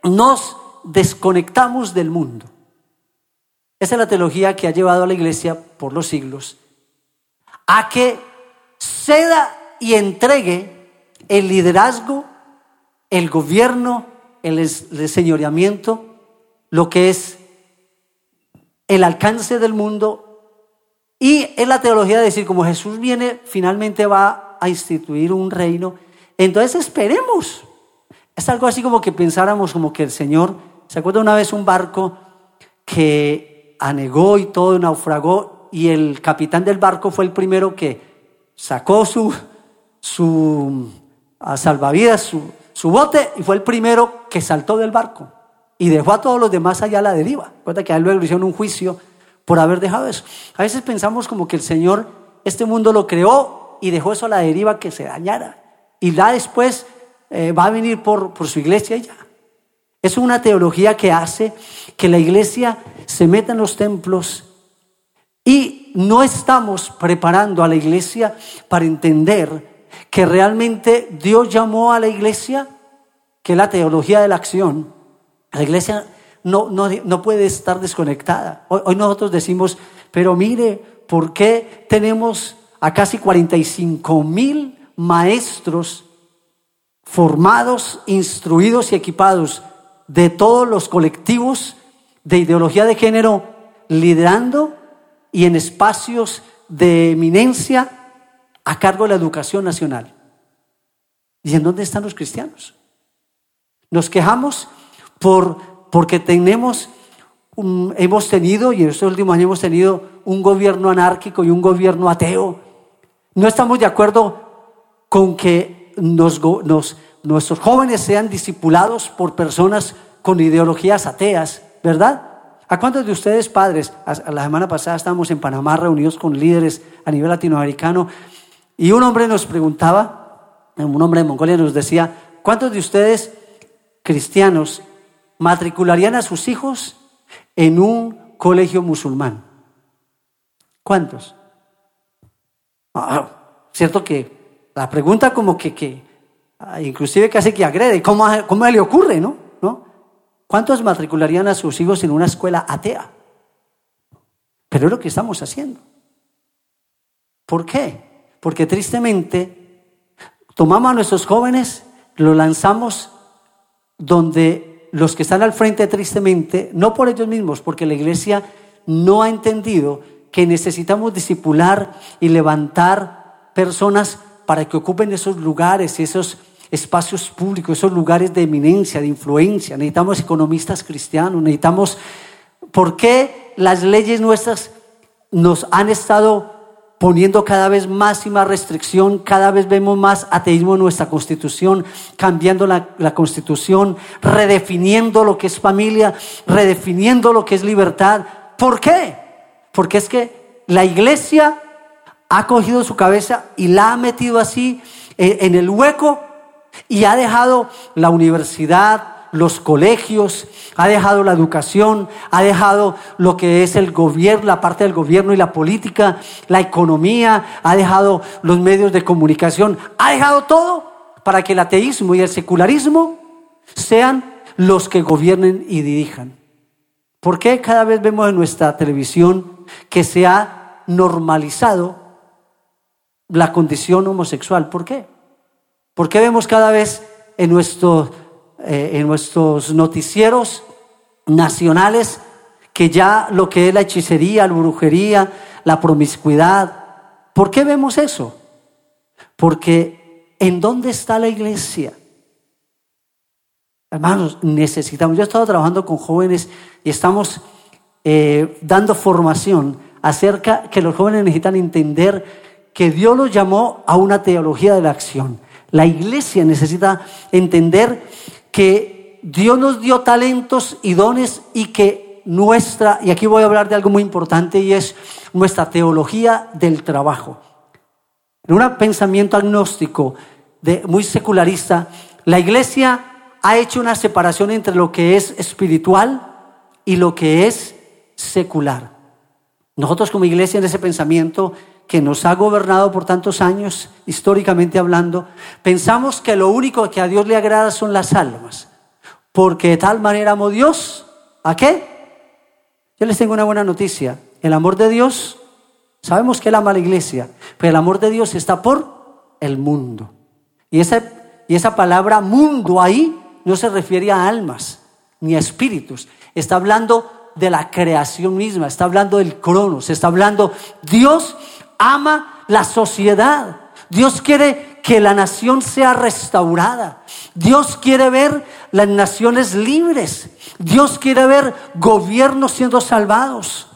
nos desconectamos del mundo. Esa es la teología que ha llevado a la iglesia por los siglos a que ceda y entregue el liderazgo, el gobierno, el, señoreamiento, lo que es el alcance del mundo y es la teología de decir, como Jesús viene, finalmente va a instituir un reino, entonces esperemos. Es algo así como que pensáramos como que el Señor, ¿se acuerda una vez un barco que anegó y todo naufragó y el capitán del barco fue el primero que sacó su, su salvavidas, su, bote y fue el primero que saltó del barco y dejó a todos los demás allá a la deriva. Recuerda que a él luego le hicieron un juicio por haber dejado eso. A veces pensamos como que el Señor este mundo lo creó y dejó eso a la deriva que se dañara. Y ya después eh, va a venir por, por su iglesia ya. Es una teología que hace que la iglesia se meta en los templos y no estamos preparando a la iglesia para entender que realmente Dios llamó a la iglesia, que la teología de la acción. La iglesia no, no, puede estar desconectada. Hoy, nosotros decimos, pero mire, ¿por qué tenemos a casi 45 mil maestros formados, instruidos y equipados de todos los colectivos de ideología de género, liderando y en espacios de eminencia a cargo de la educación nacional? ¿Y en dónde están los cristianos? Nos quejamos por porque tenemos, hemos tenido, y en estos últimos años hemos tenido un gobierno anárquico y un gobierno ateo. No estamos de acuerdo con que nos, nos nuestros jóvenes sean discipulados por personas con ideologías ateas, ¿verdad? ¿A cuántos de ustedes padres? La semana pasada estábamos en Panamá reunidos con líderes a nivel latinoamericano y un hombre nos preguntaba, un hombre de Mongolia nos decía, ¿cuántos de ustedes cristianos matricularían a sus hijos en un colegio musulmán? ¿Cuántos? Ah, cierto que la pregunta como que, que ah, inclusive casi que agrede, ¿cómo, cómo le ocurre, no? ¿Cuántos matricularían a sus hijos en una escuela atea? Pero es lo que estamos haciendo. ¿Por qué? Porque tristemente tomamos a nuestros jóvenes, los lanzamos donde los que están al frente tristemente, no por ellos mismos, porque la iglesia no ha entendido que necesitamos disipular y levantar personas para que ocupen esos lugares, esos espacios públicos, esos lugares de eminencia, de influencia. Necesitamos economistas cristianos, necesitamos... ¿Por qué las leyes nuestras nos han estado poniendo cada vez más y más restricción, cada vez vemos más ateísmo en nuestra constitución, cambiando la, la, constitución, redefiniendo lo que es familia, redefiniendo lo que es libertad. ¿Por qué? Porque es que la iglesia ha cogido su cabeza y la ha metido así eh, en el hueco y ha dejado la universidad, los colegios, ha dejado la educación, ha dejado lo que es el gobierno, la parte del gobierno y la política, la economía, ha dejado los medios de comunicación, ha dejado todo para que el ateísmo y el secularismo sean los que gobiernen y dirijan. ¿Por qué cada vez vemos en nuestra televisión que se ha normalizado la condición homosexual? ¿Por qué? ¿Por qué vemos cada vez en, eh, en nuestros noticieros nacionales que ya lo que es la hechicería, la brujería, la promiscuidad, ¿por qué vemos eso? Porque ¿en dónde está la iglesia? Hermanos, necesitamos, yo he estado trabajando con jóvenes y estamos eh, dando formación acerca que los jóvenes necesitan entender que Dios los llamó a una teología de la acción. La iglesia necesita entender que Dios nos dio talentos y dones y que nuestra, y aquí voy a hablar de algo muy importante y es nuestra teología del trabajo. En un pensamiento agnóstico, de, muy secularista, la iglesia ha hecho una separación entre lo que es espiritual y lo que es secular. Nosotros como iglesia en ese pensamiento que nos ha gobernado por tantos años, históricamente hablando, pensamos que lo único que a Dios le agrada son las almas. Porque de tal manera amó Dios, ¿a qué? Yo les tengo una buena noticia. El amor de Dios, sabemos que Él ama a la iglesia, pero el amor de Dios está por el mundo. Y esa, y esa palabra mundo ahí no se refiere a almas ni a espíritus. Está hablando de la creación misma, está hablando del cronos, está hablando, Dios ama la sociedad. Dios quiere que la nación sea restaurada. Dios quiere ver las naciones libres. Dios quiere ver gobiernos siendo salvados.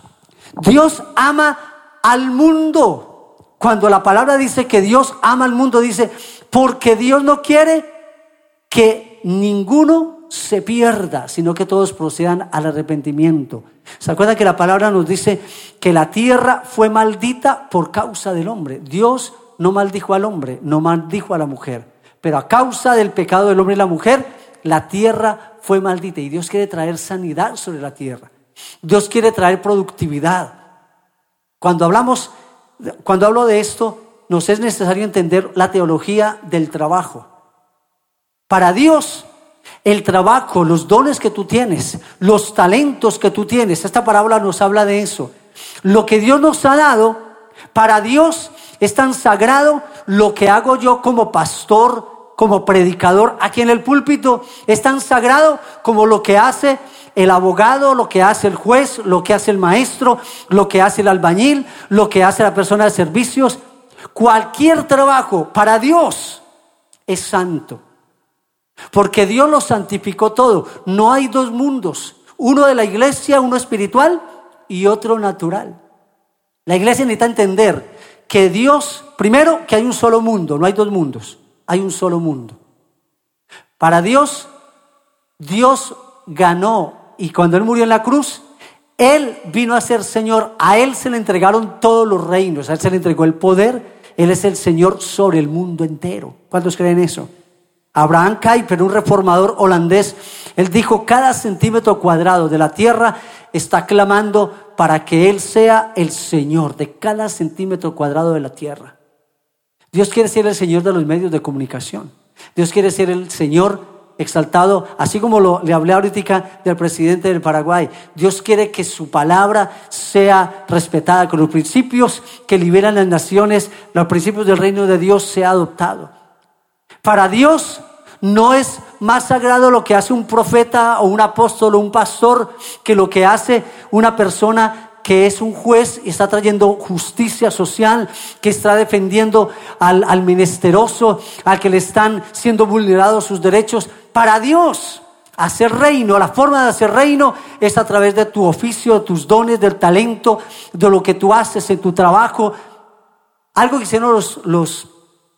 Dios ama al mundo. Cuando la palabra dice que Dios ama al mundo, dice, porque Dios no quiere que ninguno se pierda, sino que todos procedan al arrepentimiento. ¿Se acuerdan que la palabra nos dice que la tierra fue maldita por causa del hombre? Dios no maldijo al hombre, no maldijo a la mujer, pero a causa del pecado del hombre y la mujer, la tierra fue maldita y Dios quiere traer sanidad sobre la tierra. Dios quiere traer productividad. Cuando hablamos, cuando hablo de esto, nos es necesario entender la teología del trabajo. Para Dios, el trabajo, los dones que tú tienes, los talentos que tú tienes, esta parábola nos habla de eso. Lo que Dios nos ha dado, para Dios es tan sagrado lo que hago yo como pastor, como predicador aquí en el púlpito, es tan sagrado como lo que hace el abogado, lo que hace el juez, lo que hace el maestro, lo que hace el albañil, lo que hace la persona de servicios. Cualquier trabajo para Dios es santo. Porque Dios lo santificó todo. No hay dos mundos. Uno de la iglesia, uno espiritual y otro natural. La iglesia necesita entender que Dios, primero, que hay un solo mundo, no hay dos mundos, hay un solo mundo. Para Dios, Dios ganó y cuando Él murió en la cruz, Él vino a ser Señor, a Él se le entregaron todos los reinos, a Él se le entregó el poder, Él es el Señor sobre el mundo entero. ¿Cuántos creen eso? Abraham Kuyper, un reformador holandés, él dijo, cada centímetro cuadrado de la tierra está clamando para que Él sea el Señor de cada centímetro cuadrado de la tierra. Dios quiere ser el Señor de los medios de comunicación. Dios quiere ser el Señor exaltado, así como lo, le hablé ahorita del presidente del Paraguay. Dios quiere que su palabra sea respetada, con los principios que liberan las naciones, los principios del reino de Dios sea adoptado. Para Dios no es más sagrado lo que hace un profeta o un apóstol o un pastor que lo que hace una persona que es un juez y está trayendo justicia social, que está defendiendo al, al menesteroso, al que le están siendo vulnerados sus derechos. Para Dios, hacer reino, la forma de hacer reino es a través de tu oficio, de tus dones, del talento, de lo que tú haces en tu trabajo. Algo que hicieron los, los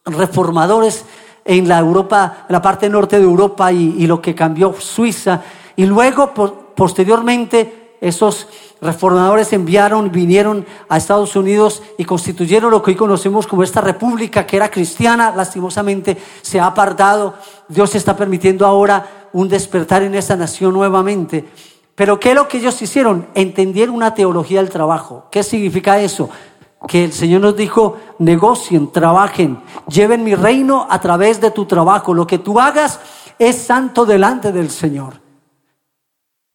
reformadores en la Europa, en la parte norte de Europa y, lo que cambió Suiza. Y luego, posteriormente, esos reformadores enviaron, vinieron a Estados Unidos y constituyeron lo que hoy conocemos como esta república que era cristiana, lastimosamente se ha apartado. Dios está permitiendo ahora un despertar en esa nación nuevamente. Pero ¿qué es lo que ellos hicieron? Entendieron una teología del trabajo. ¿Qué significa eso? Que el Señor nos dijo, negocien, trabajen, lleven mi reino a través de tu trabajo. Lo que tú hagas es santo delante del Señor.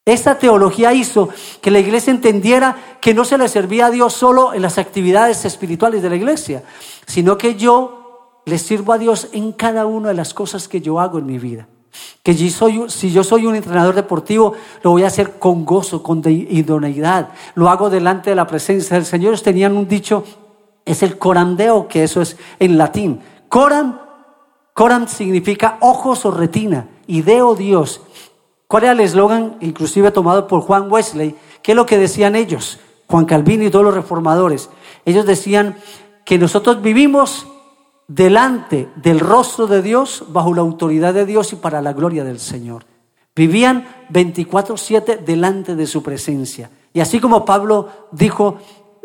Esta teología hizo que la iglesia entendiera que no se le servía a Dios solo en las actividades espirituales de la iglesia, sino que yo le sirvo a Dios en cada una de las cosas que yo hago en mi vida. Que soy, si yo soy un entrenador deportivo, lo voy a hacer con gozo, con idoneidad. Lo hago delante de la presencia del Señor. Ellos tenían un dicho, es el corandeo, que eso es en latín. Coram, coram significa ojos o retina. Ideo Dios. ¿Cuál era el eslogan, inclusive tomado por Juan Wesley? ¿Qué es lo que decían ellos? Juan Calvino y todos los reformadores. Ellos decían que nosotros vivimos delante del rostro de Dios, bajo la autoridad de Dios y para la gloria del Señor. Vivían 24/7 delante de su presencia. Y así como Pablo dijo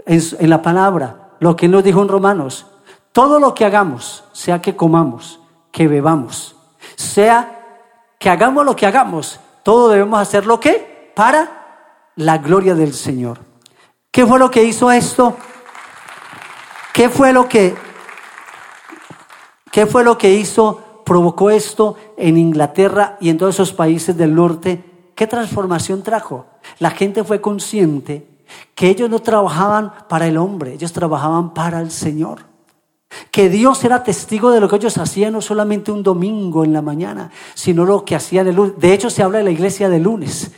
en, la palabra, lo que nos dijo en Romanos, todo lo que hagamos, sea que comamos, que bebamos, sea que hagamos lo que hagamos, todo debemos hacer lo que para la gloria del Señor. ¿Qué fue lo que hizo esto? ¿Qué fue lo que ¿Qué fue lo que hizo, provocó esto en Inglaterra y en todos esos países del norte? ¿Qué transformación trajo? La gente fue consciente que ellos no trabajaban para el hombre, ellos trabajaban para el Señor. Que Dios era testigo de lo que ellos hacían no solamente un domingo en la mañana, sino lo que hacían el lunes. De hecho, se habla de la iglesia de lunes.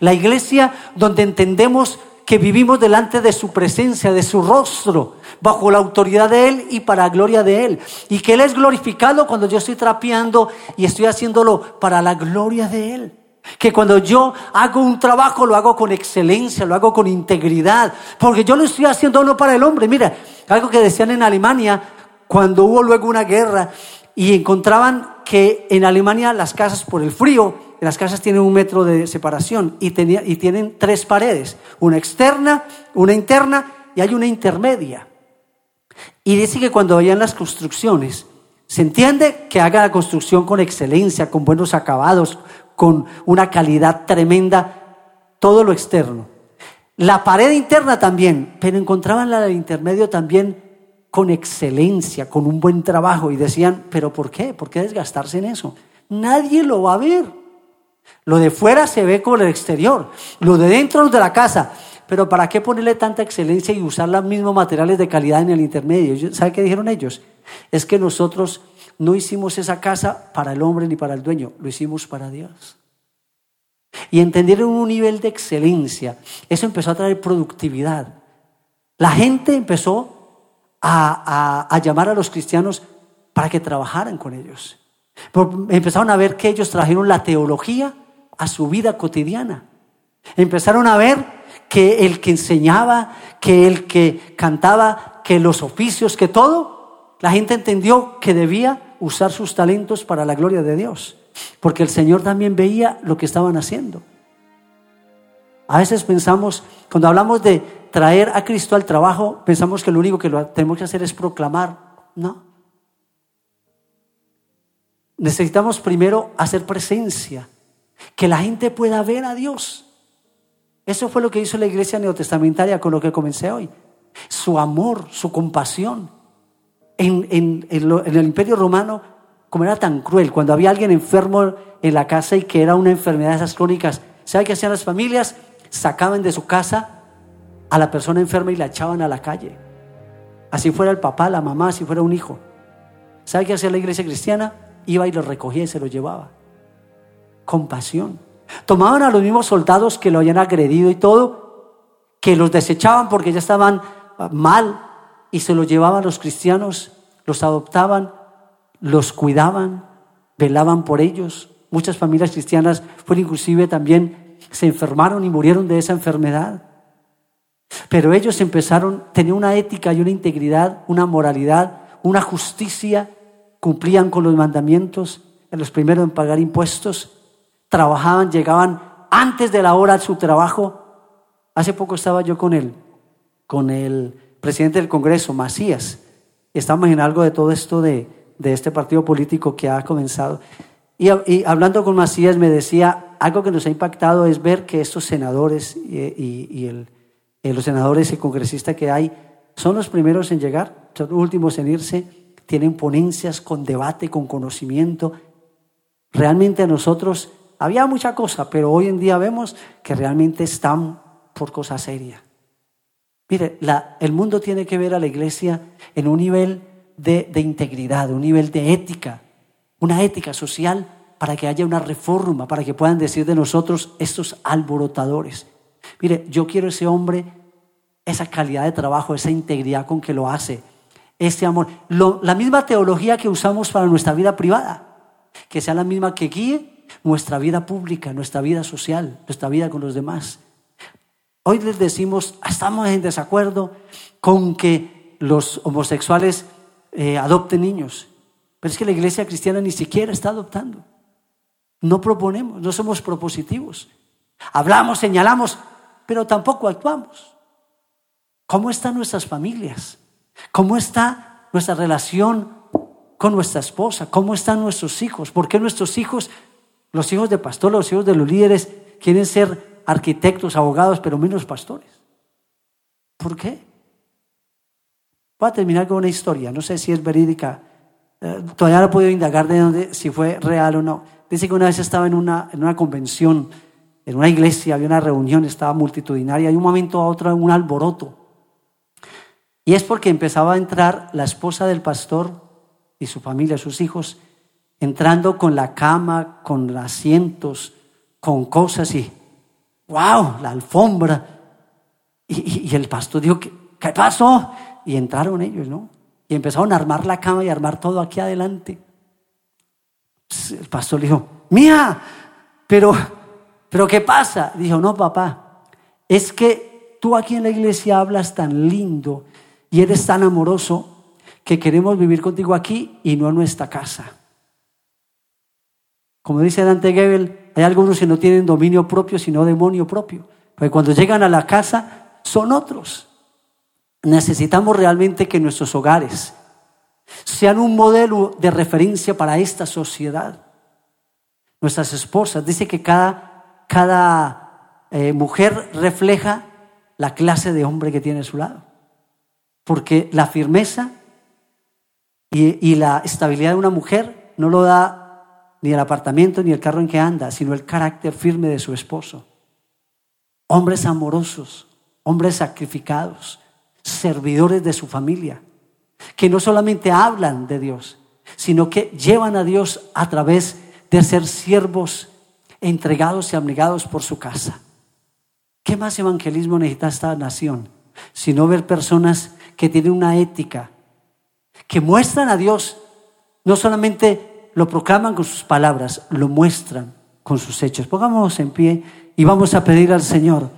La iglesia donde entendemos que vivimos delante de su presencia, de su rostro, bajo la autoridad de Él y para la gloria de Él. Y que Él es glorificado cuando yo estoy trapeando y estoy haciéndolo para la gloria de Él. Que cuando yo hago un trabajo lo hago con excelencia, lo hago con integridad, porque yo lo estoy haciendo no para el hombre. Mira, algo que decían en Alemania, cuando hubo luego una guerra y encontraban que en Alemania las casas por el frío las casas tienen un metro de separación y, y tienen tres paredes, una externa, una interna y hay una intermedia. Y dice que cuando vayan las construcciones, se entiende que haga la construcción con excelencia, con buenos acabados, con una calidad tremenda, todo lo externo. La pared interna también, pero encontraban la del intermedio también con excelencia, con un buen trabajo y decían, pero ¿por qué? ¿Por qué desgastarse en eso? Nadie lo va a ver. Lo de fuera se ve con el exterior, lo de dentro de la casa. Pero ¿para qué ponerle tanta excelencia y usar los mismos materiales de calidad en el intermedio? ¿Sabe qué dijeron ellos? Es que nosotros no hicimos esa casa para el hombre ni para el dueño, lo hicimos para Dios. Y entendieron un nivel de excelencia. Eso empezó a traer productividad. La gente empezó a, a llamar a los cristianos para que trabajaran con ellos. Empezaron a ver que ellos trajeron la teología a su vida cotidiana. Empezaron a ver que el que enseñaba, que el que cantaba, que los oficios, que todo, la gente entendió que debía usar sus talentos para la gloria de Dios. porque el Señor también veía lo que estaban haciendo. A veces pensamos, cuando hablamos de traer a Cristo al trabajo, pensamos que lo único que lo tenemos que hacer es proclamar. No. Necesitamos primero hacer presencia, que la gente pueda ver a Dios. Eso fue lo que hizo la iglesia neotestamentaria con lo que comencé hoy. Su amor, su compasión. En, en el imperio romano, como era tan cruel, cuando había alguien enfermo en la casa y que era una enfermedad de esas crónicas, ¿sabe qué hacían las familias? Sacaban de su casa a la persona enferma y la echaban a la calle. Así fuera el papá, la mamá, si fuera un hijo. ¿Sabe qué hacía la iglesia cristiana? Iba y lo recogía y se lo llevaba. Compasión. Tomaban a los mismos soldados que lo habían agredido y todo, que los desechaban porque ya estaban ah, mal y se los llevaban los cristianos, los adoptaban, los cuidaban, velaban por ellos. Muchas familias cristianas fueron inclusive también, se enfermaron y murieron de esa enfermedad. Pero ellos empezaron, tenían una ética y una integridad, una moralidad, una justicia, cumplían con los mandamientos, en los primeros en pagar impuestos, trabajaban, llegaban antes de la hora a su trabajo. Hace poco estaba yo con él, con el presidente del Congreso, Macías. Estamos en algo de todo esto de, este partido político que ha comenzado. Y, hablando con Macías me decía, algo que nos ha impactado es ver que estos senadores y, el, los senadores y congresistas que hay son los primeros en llegar, son los últimos en irse, tienen ponencias con debate, con conocimiento. Realmente a nosotros había mucha cosa, pero hoy en día vemos que realmente están por cosa seria. Mire, el mundo tiene que ver a la iglesia en un nivel de integridad, un nivel de ética, una ética social para que haya una reforma, para que puedan decir de nosotros estos alborotadores. Mire, yo quiero ese hombre, esa calidad de trabajo, esa integridad con que lo hace, ese amor. la misma teología que usamos para nuestra vida privada, que sea la misma que guíe nuestra vida pública, nuestra vida social, nuestra vida con los demás. Hoy les decimos, estamos en desacuerdo con que los homosexuales eh, adopten niños, pero es que la iglesia cristiana ni siquiera está adoptando. No proponemos, no somos propositivos. Hablamos, señalamos, pero tampoco actuamos. ¿Cómo están nuestras familias? ¿Cómo está nuestra relación con nuestra esposa? ¿Cómo están nuestros hijos? ¿Por qué nuestros hijos los hijos de pastor, los hijos de los líderes quieren ser arquitectos, abogados, pero menos pastores. ¿Por qué? Voy a terminar con una historia, no sé si es verídica, eh, todavía no he podido indagar de dónde, si fue real o no. Dice que una vez estaba en una, en una convención, en una iglesia, había una reunión, estaba multitudinaria, y un momento a otro un alboroto. Y es porque empezaba a entrar la esposa del pastor y su familia, sus hijos, entrando con la cama, con asientos, con cosas y, wow, la alfombra. Y, el pastor dijo, ¿qué, ¿qué pasó? Y entraron ellos, ¿no? Y empezaron a armar la cama y armar todo aquí adelante. El pastor dijo, mía, pero, pero ¿qué pasa? Dijo, no, papá, es que tú aquí en la iglesia hablas tan lindo y eres tan amoroso que queremos vivir contigo aquí y no en nuestra casa. Como dice Dante Gebel, hay algunos que no tienen dominio propio, sino demonio propio. Porque cuando llegan a la casa, son otros. Necesitamos realmente que nuestros hogares sean un modelo de referencia para esta sociedad. Nuestras esposas, dice que cada, cada eh, mujer refleja la clase de hombre que tiene a su lado. Porque la firmeza y, y la estabilidad de una mujer no lo da ni el apartamento, ni el carro en que anda, sino el carácter firme de su esposo. Hombres amorosos, hombres sacrificados, servidores de su familia, que no solamente hablan de Dios, sino que llevan a Dios a través de ser siervos entregados y abnegados por su casa. ¿Qué más evangelismo necesita esta nación? Sino ver personas que tienen una ética, que muestran a Dios no solamente lo proclaman con sus palabras, lo muestran con sus hechos. Pongámonos en pie y vamos a pedir al Señor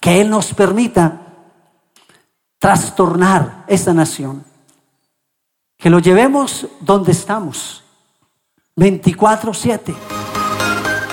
que Él nos permita trastornar esta nación, que lo llevemos donde estamos, 24/7.